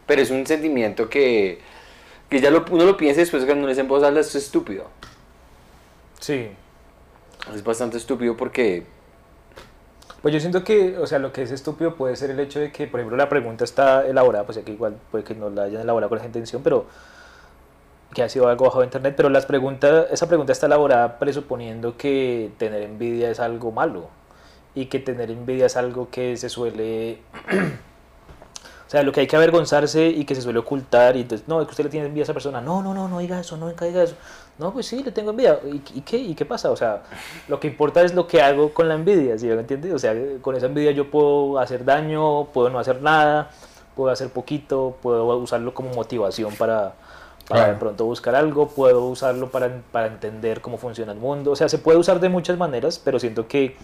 Pero es un sentimiento que, que ya lo, uno lo piensa después cuando uno dice en voz alta, esto es estúpido. Sí, Es bastante estúpido porque Pues yo siento que, o sea, lo que es estúpido puede ser el hecho de que, por ejemplo, la pregunta está elaborada, pues aquí igual puede que no la hayan elaborado con esa intención, pero que ha sido algo bajo de internet, pero las preguntas, esa pregunta está elaborada presuponiendo que tener envidia es algo malo y que tener envidia es algo que se suele, [clears throat] o sea, lo que hay que avergonzarse y que se suele ocultar y entonces, no, es que usted le tiene envidia a esa persona, no, no, no, no diga eso, no diga eso, no, pues sí, le tengo envidia, ¿y, y qué? ¿Y qué pasa? O sea, lo que importa es lo que hago con la envidia, ¿sí me entiendes? O sea, con esa envidia yo puedo hacer daño, puedo no hacer nada, puedo hacer poquito, puedo usarlo como motivación para, para Claro. de pronto buscar algo, puedo usarlo para, para entender cómo funciona el mundo, o sea, se puede usar de muchas maneras, pero siento que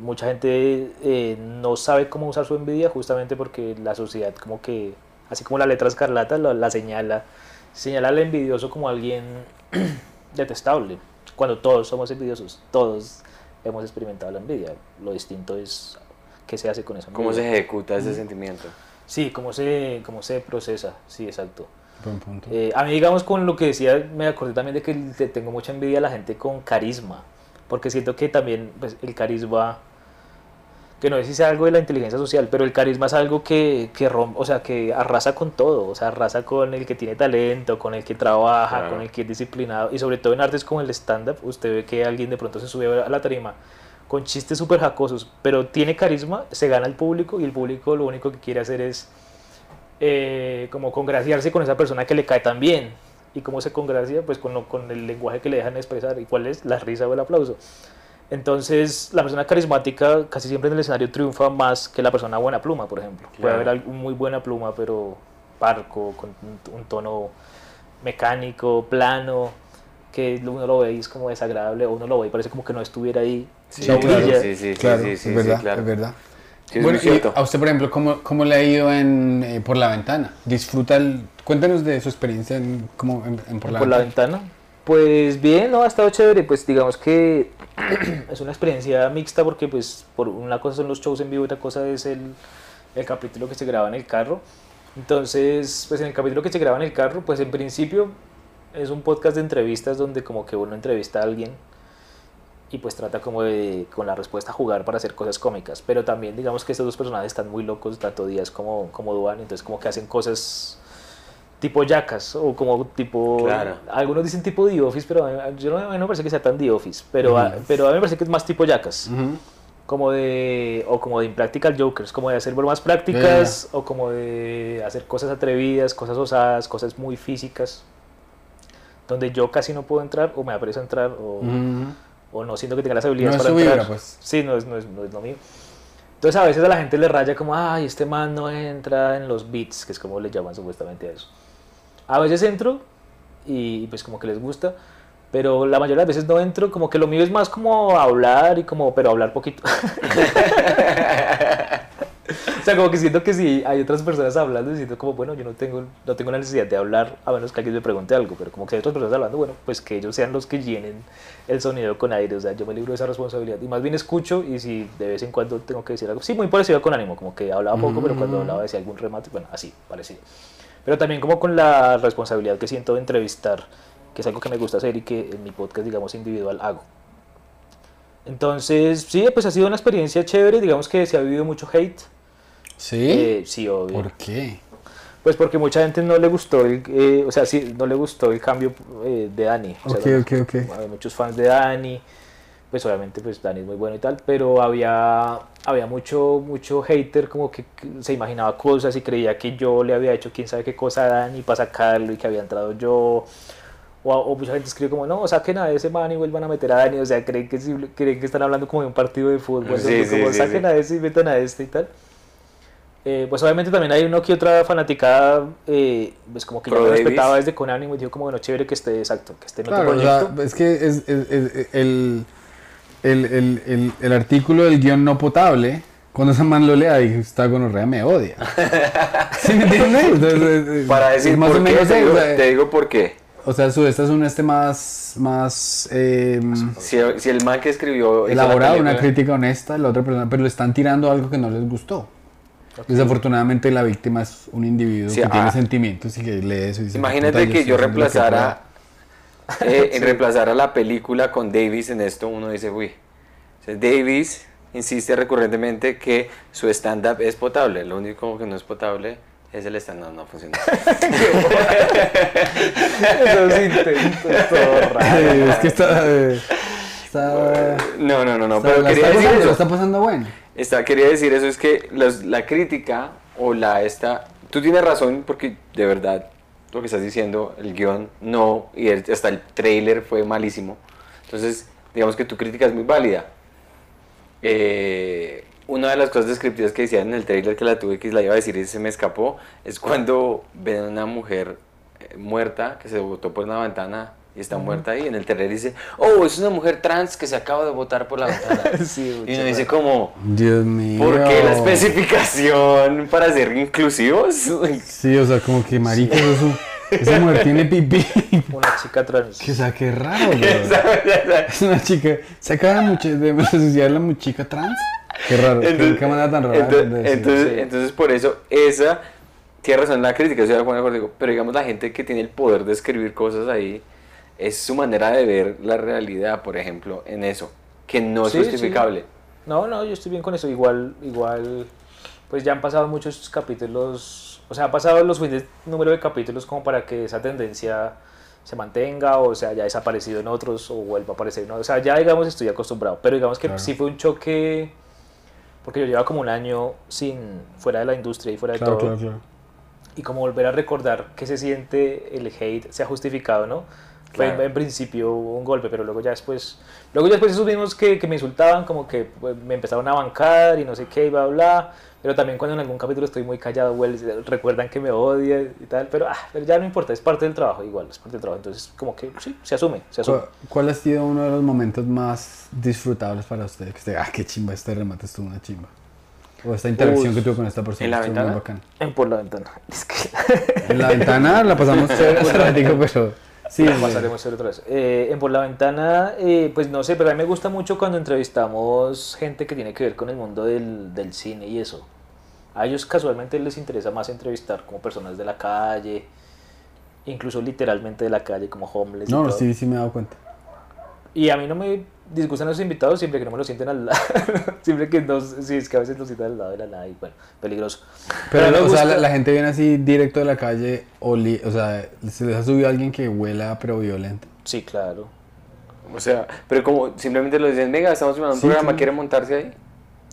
mucha gente eh, no sabe cómo usar su envidia justamente porque la sociedad como que, así como la letra escarlata la, la señala, señala al envidioso como alguien [clears throat] detestable, cuando todos somos envidiosos, todos hemos experimentado la envidia, lo distinto es qué se hace con esa envidia. cómo se ejecuta ese sentimiento. Sí, cómo se, cómo se procesa, sí, exacto. Buen punto. Eh, a mí, digamos, con lo que decía, me acordé también de que tengo mucha envidia a la gente con carisma, porque siento que también pues, el carisma, que no sé si sea algo de la inteligencia social, pero el carisma es algo que, que rompe, o sea, que arrasa con todo, o sea, arrasa con el que tiene talento, con el que trabaja, Claro. con el que es disciplinado, y sobre todo en artes como el stand-up, usted ve que alguien de pronto se sube a la tarima con chistes súper jacosos, pero tiene carisma, se gana el público y el público lo único que quiere hacer es eh, como congraciarse con esa persona que le cae tan bien. ¿Y cómo se congracia? Pues con, lo- con el lenguaje que le dejan expresar. ¿Y cuál es? La risa o el aplauso. Entonces, la persona carismática casi siempre en el escenario triunfa más que la persona buena pluma, por ejemplo. Puede Claro. haber algún muy buena pluma, pero parco, con un, tono mecánico, plano, que uno lo ve y es como desagradable, o uno lo ve y parece como que no estuviera ahí. Sí, no claro, brilla. sí, sí, claro, sí, sí, es verdad, sí, claro. es verdad. Sí, es bueno, muy cierto. a usted, por ejemplo, ¿cómo, cómo le ha ido en, eh, por la ventana? Disfruta el... Cuéntenos de su experiencia en, como en, en por la por la ventana. ventana. Pues bien, no, ha estado chévere, pues digamos que [clears throat] es una experiencia mixta porque pues por una cosa son los shows en vivo y otra cosa es el, el capítulo que se graba en el carro. Entonces, pues en el capítulo que se graba en el carro, pues en principio es un podcast de entrevistas donde como que uno entrevista a alguien y pues trata como de con la respuesta jugar para hacer cosas cómicas, pero también digamos que estos dos personajes están muy locos, tanto Díaz como, como Duan, entonces como que hacen cosas tipo yacas o como tipo Claro. algunos dicen tipo The Office pero a mí- yo no, a mí no me parece que sea tan The Office pero a, pero a mí me parece que es más tipo yacas Ujú. como de o como de Impractical Jokers como de hacer bromas prácticas o como de hacer cosas atrevidas cosas osadas cosas muy físicas donde yo casi no puedo entrar o me aprecio a entrar o, Ujú. O no siento que tenga las habilidades No es para su entrar. vibra, pues. Sí, no es, no, es, no es lo mío. Entonces a veces a la gente le raya como, ay, este man no entra en los beats, que es como le llaman supuestamente a eso. A veces entro y pues como que les gusta, pero la mayoría de las veces no entro, como que lo mío es más como hablar y como, pero hablar poquito. [laughs] [laughs] O sea, como que siento que si hay otras personas hablando, siento como, bueno, yo no tengo, no tengo la necesidad de hablar, a menos que alguien me pregunte algo, pero como que hay otras personas hablando, bueno, pues que ellos sean los que llenen el sonido con aire, o sea, yo me libro de esa responsabilidad. Y más bien escucho y si de vez en cuando tengo que decir algo, sí, muy parecido con ánimo, como que hablaba poco, pero cuando hablaba decía algún remate, bueno, así, parecido. Pero también como con la responsabilidad que siento de entrevistar, que es algo que me gusta hacer y que en mi podcast, digamos, individual hago. Entonces, sí, pues ha sido una experiencia chévere, digamos que se ha vivido mucho hate. ¿Sí? Eh, sí, obvio. ¿Por qué? Pues porque mucha gente no le gustó el, eh, o sea, sí, no le gustó el cambio eh, de Dani. O sea, Ok, no- ok, ok. Hay muchos fans de Dani, pues obviamente pues Dani es muy bueno y tal, pero había, había mucho, mucho hater como que se imaginaba cosas y creía que yo le había hecho quién sabe qué cosa a Dani para sacarlo y que había entrado yo. O, o mucha gente escribe como, no, saquen a ese man y vuelvan a meter a Dani, o sea, creen que, creen que están hablando como de un partido de fútbol, Sí, donde sí, como sí, saquen a ese y metan a este y tal. Eh, pues obviamente también hay uno que otra fanaticada, eh, pues como que yo Pro me Davis. respetaba desde con ánimo y dijo como, bueno, chévere que esté exacto, que esté en otro Claro, o sea, proyecto. es que es, es- es- el, el, el, el, el artículo del guion no potable, cuando ese man lo lea, dije, está gonorrea, me odia. [laughs] ¿Sí me entiendes? Entonces, Para decir más por o qué, menos te eso, digo, o sea, te digo por qué. O sea, su, esta es un este más, más eh, Si, si el man que escribió... elaborado, una crítica honesta, la otra persona, pero le están tirando algo que no les gustó. Desafortunadamente la víctima es un individuo Sí, que tiene ah. sentimientos y que lee eso y dice, Imagínate "Puta, que yo lo que reemplazara, eh, en [laughs] reemplazara la película con Davis en esto, uno dice, uy, sea, Davis insiste recurrentemente que su stand-up es potable, lo único que no es potable es el stand-up, no funciona. [laughs] [laughs] Esos intentos, todo raro. puedo". es que está... eh, está, No, no, no, no, está- pero la quería está decir pasando, eso. está pasando bueno. Está, quería decir eso, es que los- la crítica o la esta, tú tienes razón porque de verdad lo que estás diciendo, el guion no, y el- hasta el trailer fue malísimo. Entonces, digamos que tu crítica es muy válida. Eh, una de las cosas descriptivas que decían en el trailer que la tuve que la iba a decir y se me escapó, es cuando ven a una mujer eh, muerta que se botó por una ventana y está muerta ahí. En el trailer dice, oh, es una mujer trans que se acaba de botar por la ventana. [laughs] Sí, y uno dice como, Dios mío. ¿Por qué la especificación para ser inclusivos? [laughs] Sí, o sea, como que marica, eso es un- esa mujer tiene pipí. [laughs] Una chica trans. Que o sea, qué raro. Es una chica. Se acaba de, asociar la muchica trans. Qué raro. qué- qué, manera tan rara. entonces, entonces, sí. entonces por eso esa tiene razón en la crítica, de acuerdo contigo, pero digamos la gente que tiene el poder de escribir cosas ahí, es su manera de ver la realidad, por ejemplo, en eso, que no es Sí, sí. justificable. No, no, yo estoy bien con eso. Igual, igual, pues ya han pasado muchos capítulos, o sea, ha pasado los suficientes número de capítulos como para que esa tendencia se mantenga o se haya desaparecido en otros o vuelva a aparecer en otros. O sea, ya digamos estoy acostumbrado, pero digamos que Claro. sí fue un choque, porque yo llevaba como un año sin, fuera de la industria y fuera de Claro, todo. claro, claro. y como volver a recordar que se siente el hate se ha justificado, ¿no? Claro. en, en principio un golpe, pero luego ya después, luego ya después esos mismos que, que me insultaban, como que pues, me empezaron a bancar y no sé qué, y bla, bla, pero también cuando en algún capítulo estoy muy callado, well, recuerdan que me odian y tal, pero, ah, pero ya no importa, es parte del trabajo, igual, es parte del trabajo, entonces como que sí, se asume, se asume. ¿Cuál, ha sido uno de los momentos más disfrutables para usted? Que usted, ah, qué chimba, este remate estuvo una chimba. O esta interacción Uy, que tuvo con esta persona. ¿en la estuvo muy ventana? bacana. En por la ventana. [laughs] Es que En la ventana la pasamos [laughs] chévere [laughs] pero sí. Sí, pasaremos a hacer otra vez. Eh, en Por la Ventana, eh, pues no sé, pero a mí me gusta mucho cuando entrevistamos gente que tiene que ver con el mundo del, del cine y eso. A ellos casualmente les interesa más entrevistar como personas de la calle, incluso literalmente de la calle, como homeless. y No, todo. sí, sí me he dado cuenta. Y a mí no me disgustan los invitados siempre que no me lo sienten al lado. [laughs] siempre que no, sí, es que a veces los sientan al lado de la nada y bueno, peligroso. Pero, a me o sea, gusta- la, la gente viene así directo de la calle, oli- o sea, se les ha subido alguien que huela pero violento. Sí, claro. O sea, pero como simplemente lo dicen, venga, estamos filmando un Sí, programa, sí. ¿quiere montarse ahí?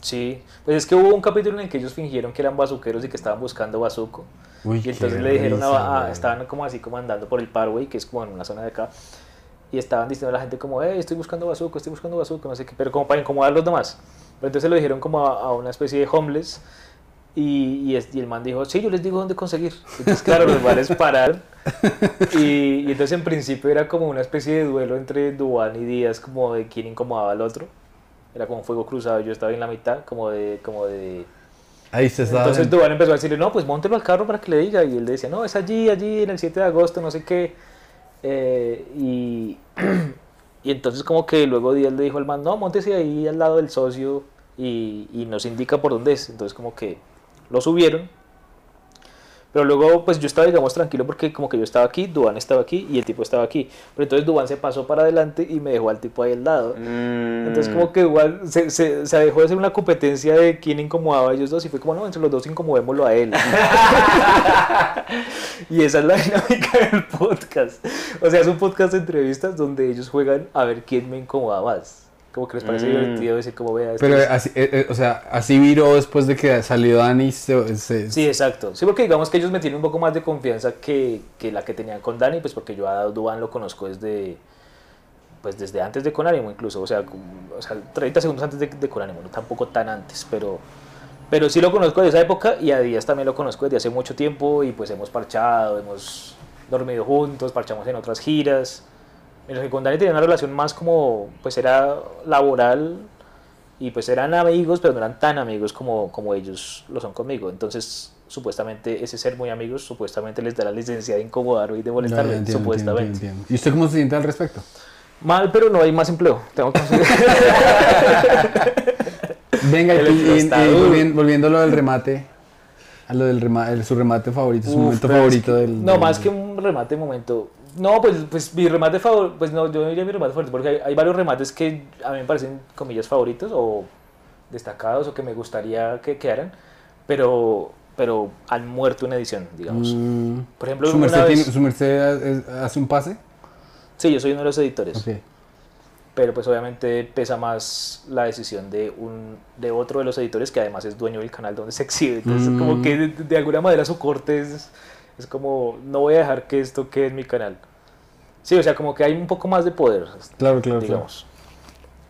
Sí, pues es que hubo un capítulo en el que ellos fingieron que eran bazuqueros y que estaban buscando bazuco. Uy, Y entonces le dijeron, a, risa, a- güey. estaban como así como andando por el Parway, que es como en una zona de acá, y estaban diciendo a la gente como, hey, estoy buscando bazuco, estoy buscando bazuco, no sé qué, pero como para incomodar a los demás. Pero entonces lo dijeron como a, a una especie de homeless, y, y, es- y el man dijo, sí, yo les digo dónde conseguir. Entonces, claro, los bares pararon, [laughs] y, y entonces en principio era como una especie de duelo entre Duan y Díaz, como de quién incomodaba al otro. Era como fuego cruzado, yo estaba en la mitad, como de... Como de Ahí se está. entonces Duván empezó a decirle, no, pues móntelo al carro para que le diga. Y él decía, no, es allí, allí, en el 7 de agosto, no sé qué. Eh, y, [clears throat] y entonces como que luego Díaz le dijo al man, no, móntese ahí al lado del socio y, y nos indica por dónde es. Entonces como que lo subieron. Pero luego pues yo estaba digamos tranquilo porque como que yo estaba aquí, Duván estaba aquí y el tipo estaba aquí. Pero entonces Duván se pasó para adelante y me dejó al tipo ahí al lado. Mm. Entonces como que igual se, se, se dejó de hacer una competencia de quién incomodaba a ellos dos y fue como, no, entre los dos incomodémoslo a él. [laughs] y esa es la dinámica del podcast. O sea, es un podcast de entrevistas donde ellos juegan a ver quién me incomoda más. Como que les parece Mm. divertido decir como vea. esto Pero así, eh, eh, o sea, así viró después de que salió Dani. Se, se- Sí, exacto. Sí, porque digamos que ellos me tienen un poco más de confianza que, que la que tenían con Dani, pues porque yo a Duan lo conozco desde pues desde antes de Conánimo incluso, o sea, o sea 30 segundos antes de, de Conánimo, no tampoco tan antes, pero pero sí lo conozco de esa época y a Díaz también lo conozco desde hace mucho tiempo y pues hemos parchado, hemos dormido juntos, parchamos en otras giras. Mientras que con Dani tenía una relación más como, pues era laboral y pues eran amigos, pero no eran tan amigos como, como ellos lo son conmigo. Entonces, supuestamente, ese ser muy amigos, supuestamente les da la licencia de incomodar y de molestarme, entiendo, supuestamente. entiendo, entiendo. ¿Y usted cómo se siente al respecto? Mal, pero no hay más empleo. Tengo que conseguir. [laughs] Venga, [laughs] y, y- y volviendo, a lo del remate, a lo del remate, su remate favorito, su Uf, momento es favorito que- del... No, más que un remate momento. No, pues, pues mi remate favorito, pues no, yo no diría mi remate favorito, porque hay, hay varios remates que a mí me parecen, comillas, favoritos o destacados o que me gustaría que quedaran, pero, pero han muerto en edición, digamos. Mm, Por ejemplo, ¿Su una merced, vez- tiene- su merced hace un pase? Sí, yo soy uno de los editores. Ok. pero pues obviamente pesa más la decisión de un de otro de los editores que además es dueño del canal donde se exhibe entonces Mm. como que de, de alguna manera su corte es, es como no voy a dejar que esto quede en mi canal. Sí o sea como que hay un poco más de poder Claro, claro, claro. digamos.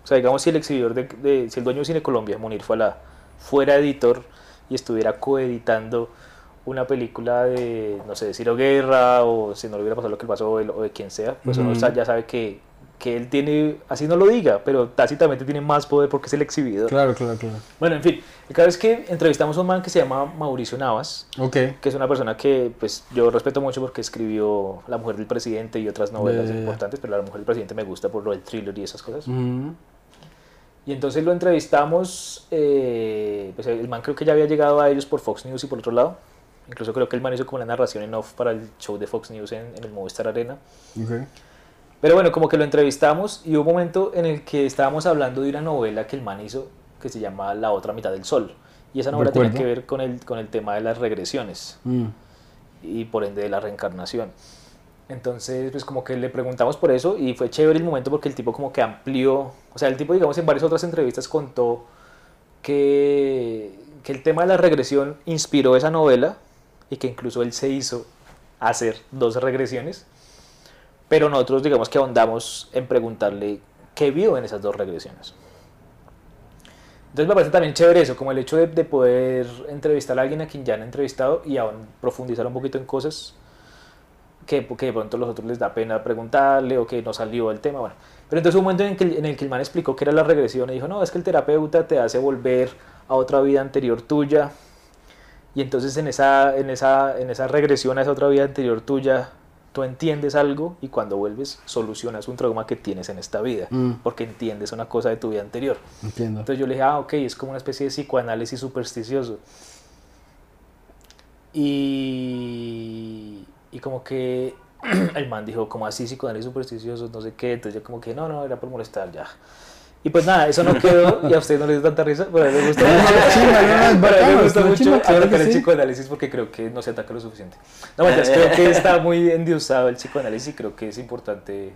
O sea digamos si el exhibidor de, de- si el dueño de Cine Colombia Munir Falá fuera editor y estuviera coeditando una película de no sé de Ciro Guerra o si no le hubiera pasado lo que pasó o de, quien sea pues uno ya sabe que que él tiene, así no lo diga, pero tácitamente tiene más poder porque es el exhibidor. Claro, claro, claro. Bueno, en fin, el caso es que entrevistamos a un man que se llama Mauricio Navas, Ok. que es una persona que pues yo respeto mucho porque escribió La mujer del presidente y otras novelas importantes, pero La mujer del presidente me gusta por lo del thriller y esas cosas. Ujú. Y entonces lo entrevistamos, eh, pues el man creo que ya había llegado a ellos por Fox News y por otro lado. Incluso creo que el man hizo como una narración en off para el show de Fox News en, en el Movistar Arena. Ok. Pero bueno, como que lo entrevistamos y hubo un momento en el que estábamos hablando de una novela que el man hizo que se llama La otra mitad del sol. Y esa novela Recuerdo. que ver con el, con el tema de las regresiones Mm. y por ende de la reencarnación. Entonces, pues como que le preguntamos por eso y fue chévere el momento porque el tipo como que amplió, o sea, el tipo digamos en varias otras entrevistas contó que, que el tema de la regresión inspiró esa novela y que incluso él se hizo hacer dos regresiones, pero nosotros digamos que ahondamos en preguntarle qué vio en esas dos regresiones. Entonces me parece también chévere eso, como el hecho de, de poder entrevistar a alguien a quien ya han entrevistado y aún profundizar un poquito en cosas que, que de pronto a los otros les da pena preguntarle o que no salió el tema. Bueno. Pero entonces un momento en, que, en el que el man explicó que era la regresión y dijo, no, es que el terapeuta te hace volver a otra vida anterior tuya y entonces en esa, en esa, en esa regresión a esa otra vida anterior tuya tú entiendes algo y cuando vuelves solucionas un trauma que tienes en esta vida Mm. porque entiendes una cosa de tu vida anterior. Entiendo. Entonces yo le dije, ah, ok, es como una especie de psicoanálisis supersticioso. Y, y como que [clears throat] el man dijo, como así psicoanálisis supersticioso, no sé qué. Entonces yo como que, no, no, era por molestar ya. Y pues nada, eso no quedó [laughs] y a usted no le dio tanta risa, pero a mí me gusta mucho. chimba, no, no, es Pero a mí me gusta mucho atacar el psicoanálisis porque creo que no se ataca lo suficiente. No, mentiras, creo que está muy endiosado el psicoanálisis y creo que es importante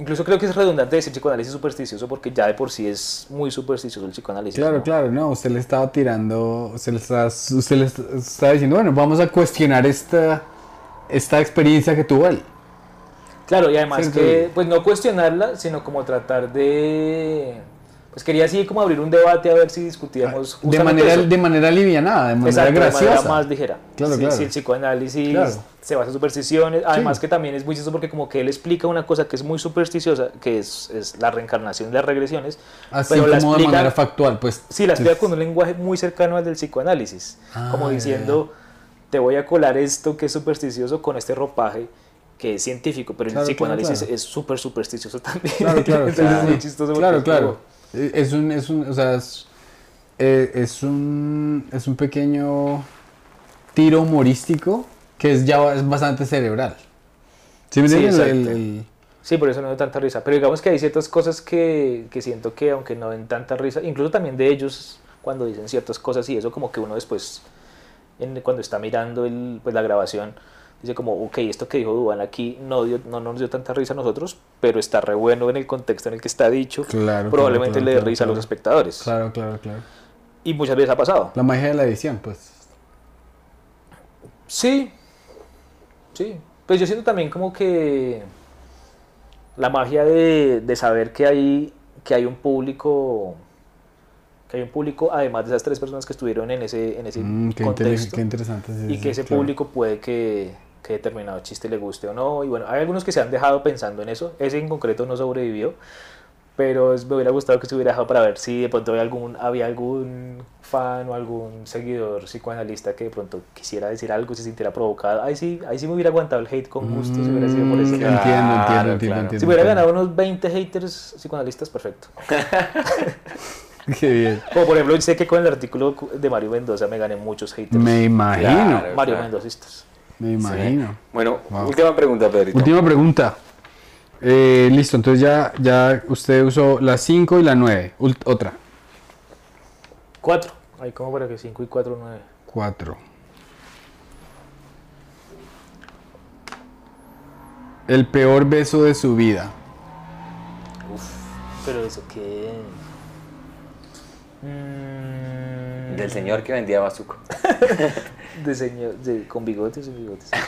Incluso creo que es redundante decir psicoanálisis supersticioso porque ya de por sí es muy supersticioso el psicoanálisis. Claro, ¿no? claro, no, usted le estaba tirando, usted le está, usted le está diciendo, bueno, vamos a cuestionar esta, esta experiencia que tuvo él. Claro, y además Sí, que, sí. pues no cuestionarla, sino como tratar de... Pues quería así como abrir un debate a ver si discutíamos De justamente manera, eso. de manera livianada, de manera Exacto, de graciosa. manera más ligera. Claro, si, claro. si el psicoanálisis Claro. se basa en supersticiones, además Sí. que también es muy chistoso porque como que él explica una cosa que es muy supersticiosa, que es, es la reencarnación de las regresiones, Así pero la como de explica- manera factual, pues. Sí, la explica con un lenguaje muy cercano al del psicoanálisis, Ah, como diciendo, te voy a colar esto que es supersticioso con este ropaje que es científico, pero Claro, el psicoanálisis claro. es súper supersticioso [laughs] también. Claro, claro, Entonces es muy chistoso. Claro, claro. como- Es un, es un, o sea, es, eh, es un, es un pequeño tiro humorístico que es ya es bastante cerebral. ¿Sí me Sí? El- el- Sí, por eso no doy tanta risa. Pero digamos que hay ciertas cosas que, que siento que aunque no den tanta risa, incluso también de ellos cuando dicen ciertas cosas y eso como que uno después, en- cuando está mirando el, pues, la grabación, dice como, ok, esto que dijo Duan aquí no, dio, no nos dio tanta risa a nosotros, pero está re bueno en el contexto en el que está dicho. Claro, Probablemente claro, le dé claro, risa a los espectadores. Claro, claro, claro. Y muchas veces ha pasado. La magia de la edición, pues. Sí, sí. Pues yo siento también como que la magia de, de saber que hay, que hay un público, que hay un público, además de esas tres personas que estuvieron en ese, en ese Mm, qué, contexto, qué interesante. y que ese claro. público puede que, que determinado chiste le guste o no. Y bueno, hay algunos que se han dejado pensando en eso. Ese en concreto no sobrevivió. Pero me hubiera gustado que se hubiera dejado para ver si de pronto había algún, había algún fan o algún seguidor psicoanalista que de pronto quisiera decir algo, se sintiera provocado. Ahí sí, ahí sí me hubiera aguantado el hate con gusto si hubiera sido por Entiendo, entiendo, Claro, entiendo, entiendo, Si hubiera entiendo. ganado unos 20 haters psicoanalistas, perfecto. [laughs] Qué bien. Como por ejemplo, sé que con el artículo de Mario Mendoza me gané muchos haters. Me imagino. Claro. Mario claro. Me imagino. Bueno, Wow. última pregunta, Pedrito. Última pregunta. Eh, listo, entonces ya, ya usted usó la 5 y la 9. Otra. 4. Ahí como para que 5 y 4, 9. 4. El peor beso de su vida. Pero eso qué. Mm, Del señor que vendía bazuco. [laughs] De señor, de- con bigotes y bigotes. [laughs]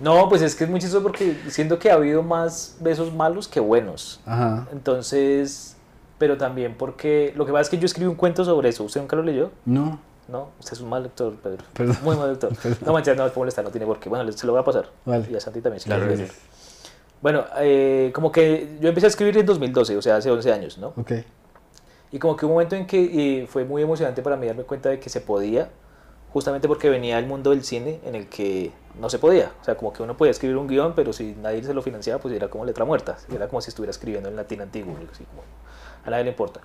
No, pues es que es muy chistoso porque siento que ha habido más besos malos que buenos. Ajá. Entonces, pero también porque lo que pasa es que yo escribí un cuento sobre eso. ¿Usted nunca lo leyó? No. No, usted es un mal lector, Pedro. Perdón. Muy mal lector. [laughs] No manches, no, es molestar, no tiene por qué. Bueno, se lo voy a pasar. Vale. Y a Santi también, si Claro quiere que leer. Bueno, eh, como que yo empecé a escribir en 2012, o sea, hace 11 años, ¿no? Ok. Y como que un momento en que eh, fue muy emocionante para mí darme cuenta de que se podía, justamente porque venía el mundo del cine en el que no se podía. O sea, como que uno podía escribir un guion, pero si nadie se lo financiaba, pues era como letra muerta. Era como si estuviera escribiendo en latín antiguo, así como a nadie le importa.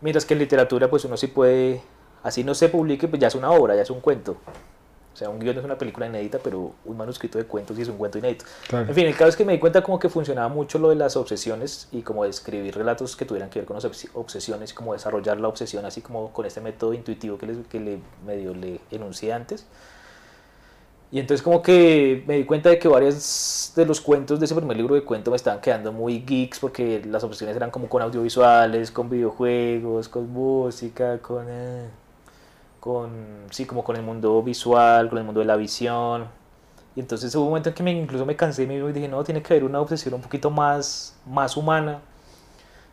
Mientras que en literatura, pues uno sí puede así no se publique, pues ya es una obra, ya es un cuento. O sea, un guion es una película inédita, pero un manuscrito de cuentos sí es un cuento inédito. Claro. En fin, el caso es que me di cuenta como que funcionaba mucho lo de las obsesiones y como de escribir relatos que tuvieran que ver con las obs- obsesiones, como desarrollar la obsesión así como con este método intuitivo que, les, que le medio le enuncié antes. Y entonces como que me di cuenta de que varios de los cuentos de ese primer libro de cuentos me estaban quedando muy geeks porque las obsesiones eran como con audiovisuales, con videojuegos, con música, con... eh, con sí, como con el mundo visual, con el mundo de la visión. Y entonces hubo un momento en que me, incluso me cansé y dije, no, tiene que haber una obsesión un poquito más, más humana,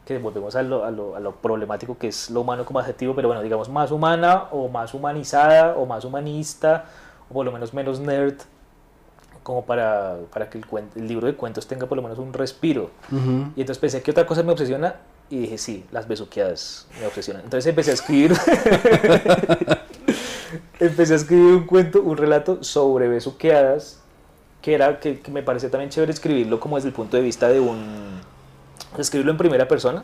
que volvemos a lo, a, lo, a lo problemático que es lo humano como adjetivo, pero bueno, digamos más humana o más humanizada o más humanista, o por lo menos menos nerd, como para, para que el, cuen- el libro de cuentos tenga por lo menos un respiro. Ujú. Y entonces pensé que otra cosa me obsesiona y dije, sí, las besuqueadas me obsesionan. Entonces empecé a escribir. [laughs] empecé a escribir un cuento, un relato sobre besuqueadas, que era que, que me parecía también chévere escribirlo como desde el punto de vista de un. escribirlo en primera persona,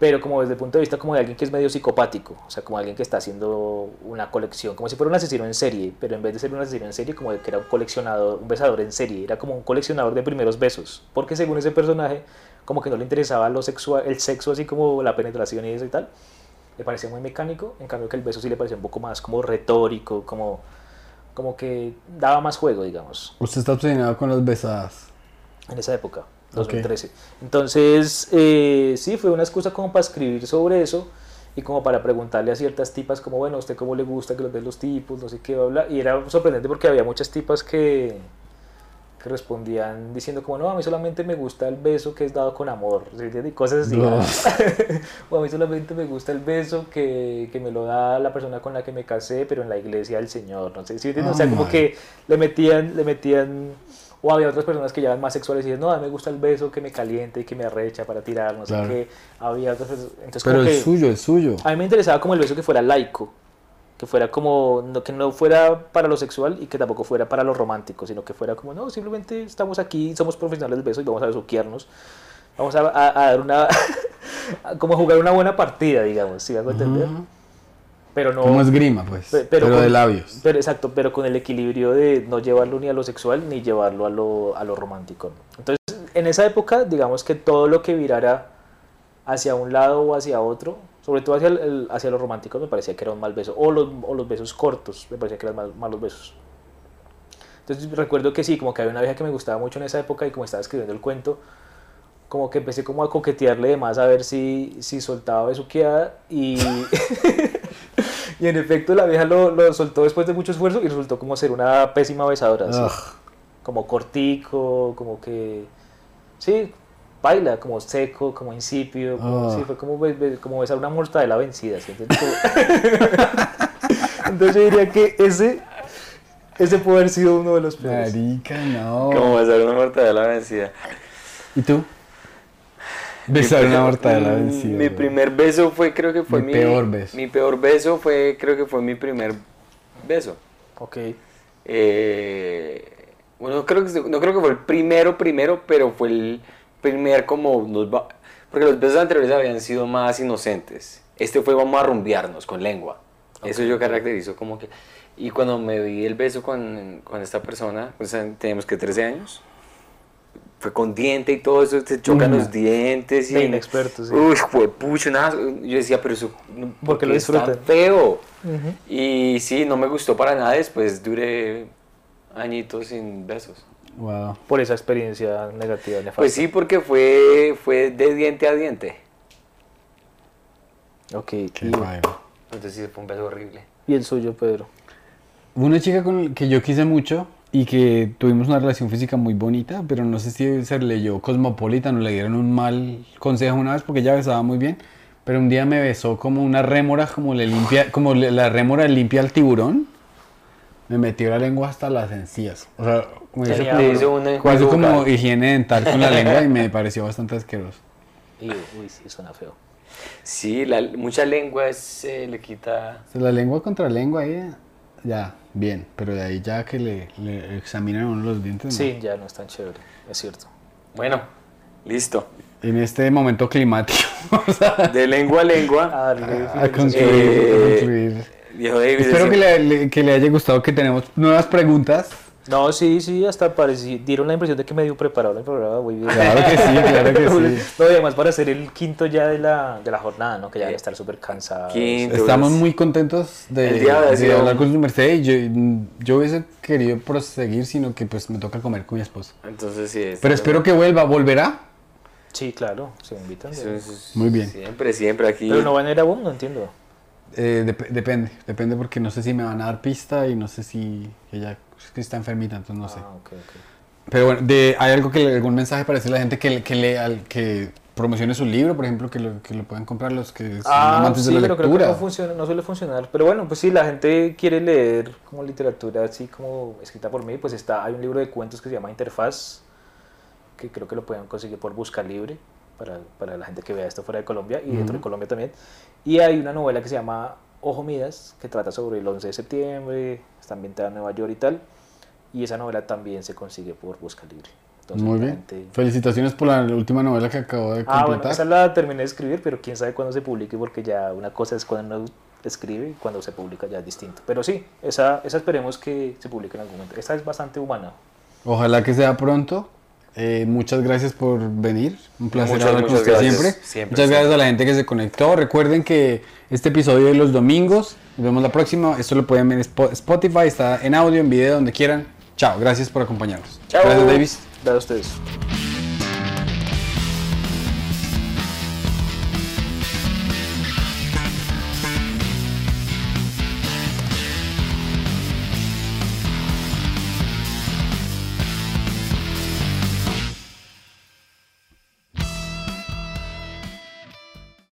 pero como desde el punto de vista como de alguien que es medio psicopático, o sea, como alguien que está haciendo una colección, como si fuera un asesino en serie, pero en vez de ser un asesino en serie, como que era un coleccionador, un besador en serie, era como un coleccionador de primeros besos, porque según ese personaje, como que no le interesaba lo sexual, el sexo así como la penetración y eso y tal, le parecía muy mecánico, en cambio que el beso sí le parecía un poco más como retórico, como, como que daba más juego, digamos Usted está obsesionado con las besadas. en esa época, 2013. Entonces, eh, sí, fue una excusa como para escribir sobre eso y como para preguntarle a ciertas tipas como, bueno, ¿a usted cómo le gusta que los ven los tipos? No sé qué, bla, bla. Y era sorprendente porque había muchas tipas que, que respondían diciendo como, no, a mí solamente me gusta el beso que es dado con amor. Y cosas así. No. [laughs] o a mí solamente me gusta el beso que, que me lo da la persona con la que me casé, pero en la iglesia del Señor, no sé, ¿sí entiende? o sea, Oh, como my. que le metían, le metían, o había otras personas que ya eran más sexuales y decían, no, a mí me gusta el beso que me calienta y que me arrecha para tirar, no Claro. sé qué. Había otras personas, entonces Pero como el que suyo, el suyo. a mí me interesaba como el beso que fuera laico, que fuera como, no, que no fuera para lo sexual y que tampoco fuera para lo romántico, sino que fuera como, no, simplemente estamos aquí, somos profesionales del beso y vamos a besuquearnos. Vamos a, a- a dar una, [laughs] como a jugar una buena partida, digamos, si me hago entender. Ujú. Pero no... Como esgrima, pues. Pe- Pero, con- de labios. Pero exacto, pero con el equilibrio de no llevarlo ni a lo sexual ni llevarlo a lo, a lo romántico. Entonces, en esa época, digamos que todo lo que virara hacia un lado o hacia otro, sobre todo hacia, el- hacia lo romántico, me parecía que era un mal beso. O los, o los besos cortos, me parecía que eran mal- malos besos. Entonces recuerdo que sí, como que había una vieja que me gustaba mucho en esa época y como estaba escribiendo el cuento, como que empecé como a coquetearle de más a ver si, si soltaba besuqueada y, [laughs] y en efecto la vieja lo, lo soltó después de mucho esfuerzo y resultó como ser una pésima besadora. Ugh. como cortico, como que, sí, baila, como seco, como insípido, como, Ah. sí, fue como, be- be- como besar una mortadela vencida, ¿sí? Entonces, como- [laughs] Entonces yo diría que ese, ese puede haber sido uno de los peores. Marica, no. Como besar una mortadela vencida. ¿Y tú? Besar una mortadela mm, vencida. Mi primer beso fue, creo que fue Mi mi, peor beso. Mi peor beso fue, creo que fue mi primer beso. Ok, Eh, bueno, creo que, no creo que fue el primero, primero, pero fue el primer como... Nos va- porque los besos anteriores habían sido más inocentes. Este fue vamos a rumbearnos con lengua. Eso yo caracterizo como que... Y cuando me di el beso con, con esta persona, o sea, teníamos que 13 años, fue con diente y todo eso, te chocan Ujú. los dientes y... De inexperto, sí. Uy, fue pucho, nada. Yo decía, pero eso... ¿Por qué lo disfrutan? feo? Y sí, no me gustó para nada. Después duré añitos sin besos. Wow. por esa experiencia negativa, nefasta. Pues sí, porque fue, fue de diente a diente. Ok, Qué y. Entonces sí, fue un beso horrible. y el suyo, Pedro. Una chica con la que yo quise mucho y que tuvimos una relación física muy bonita, pero no sé si se leyó Cosmopolitan o le dieron un mal consejo una vez porque ella besaba muy bien, pero un día me besó como una rémora, como le limpia, como le- la rémora limpia al tiburón. Me metió la lengua hasta las encías. O sea, como hizo como, hizo un como, enjuague hizo como higiene dental con la [laughs] lengua y me pareció bastante asqueroso. Y, uy, sí, suena feo. Sí, la, mucha lengua se le quita... La lengua contra lengua ahí, ya, bien, pero de ahí ya que le, le examinan uno los dientes. ¿no? Sí, ya no es tan chévere, es cierto. Bueno, listo. en este momento climático. [laughs] o sea, De lengua a lengua. A darle a concluir, Eh, a Espero que le, le- que le haya gustado que tenemos nuevas preguntas. No, sí, sí, hasta parecí, dieron la impresión de que medio preparado el programa, muy bien. Claro que sí, claro que [laughs] sí. No, y además para ser el quinto ya de la, de la jornada, ¿no? Que ya debe estar súper cansado. Quinto. Estamos muy contentos de, El día ha de sido hablar con su merced y yo, yo hubiese querido proseguir, sino que pues me toca comer con mi esposa. Entonces sí. Pero espero que vuelva, ¿volverá? Sí, claro, se invitan. Sí, sí, sí. Muy bien. Siempre, siempre aquí. Pero no van a ir a Boom, no entiendo. Eh, dep- depende, depende porque no sé si me van a dar pista y no sé si ella es que está enfermita, entonces no sé. Ah, ok, ok. Pero bueno, de, ¿hay algo que algún mensaje para decirle a la gente que, que, le, al- que promocione su libro, por ejemplo, que lo, que lo puedan comprar los que son Ah, amantes sí, de la pero creo que no, funciona, no suele funcionar. Pero bueno, pues sí, la gente quiere leer como literatura así como escrita por mí. Pues está, hay un libro de cuentos que se llama Interfaz, que creo que lo pueden conseguir por Busca Libre, para, para la gente que vea esto fuera de Colombia y dentro de Colombia también. Y hay una novela que se llama Ojo Midas, que trata sobre el 11 de septiembre, está ambientada en Nueva York y tal. Y esa novela también se consigue por Busca Libre. Entonces, Muy bien. gente- Felicitaciones por la última novela que acabo de Ah, bueno, completar. esa la terminé de escribir, pero quién sabe cuándo se publique, porque ya una cosa es cuando uno escribe y cuando se publica ya es distinto. Pero sí, esa, esa esperemos que se publique en algún momento. Esta es bastante humana. Ojalá que sea pronto. Eh, muchas gracias por venir. Un placer Muchas, hablar con usted gracias. siempre. Siempre, Muchas siempre. gracias a la gente que se conectó. Recuerden que este episodio es los domingos. Nos vemos la próxima. Esto lo pueden ver en Spo- Spotify. Está en audio, en video, donde quieran. Chao. Gracias por acompañarnos. Chao. Gracias, Davis. Gracias a ustedes.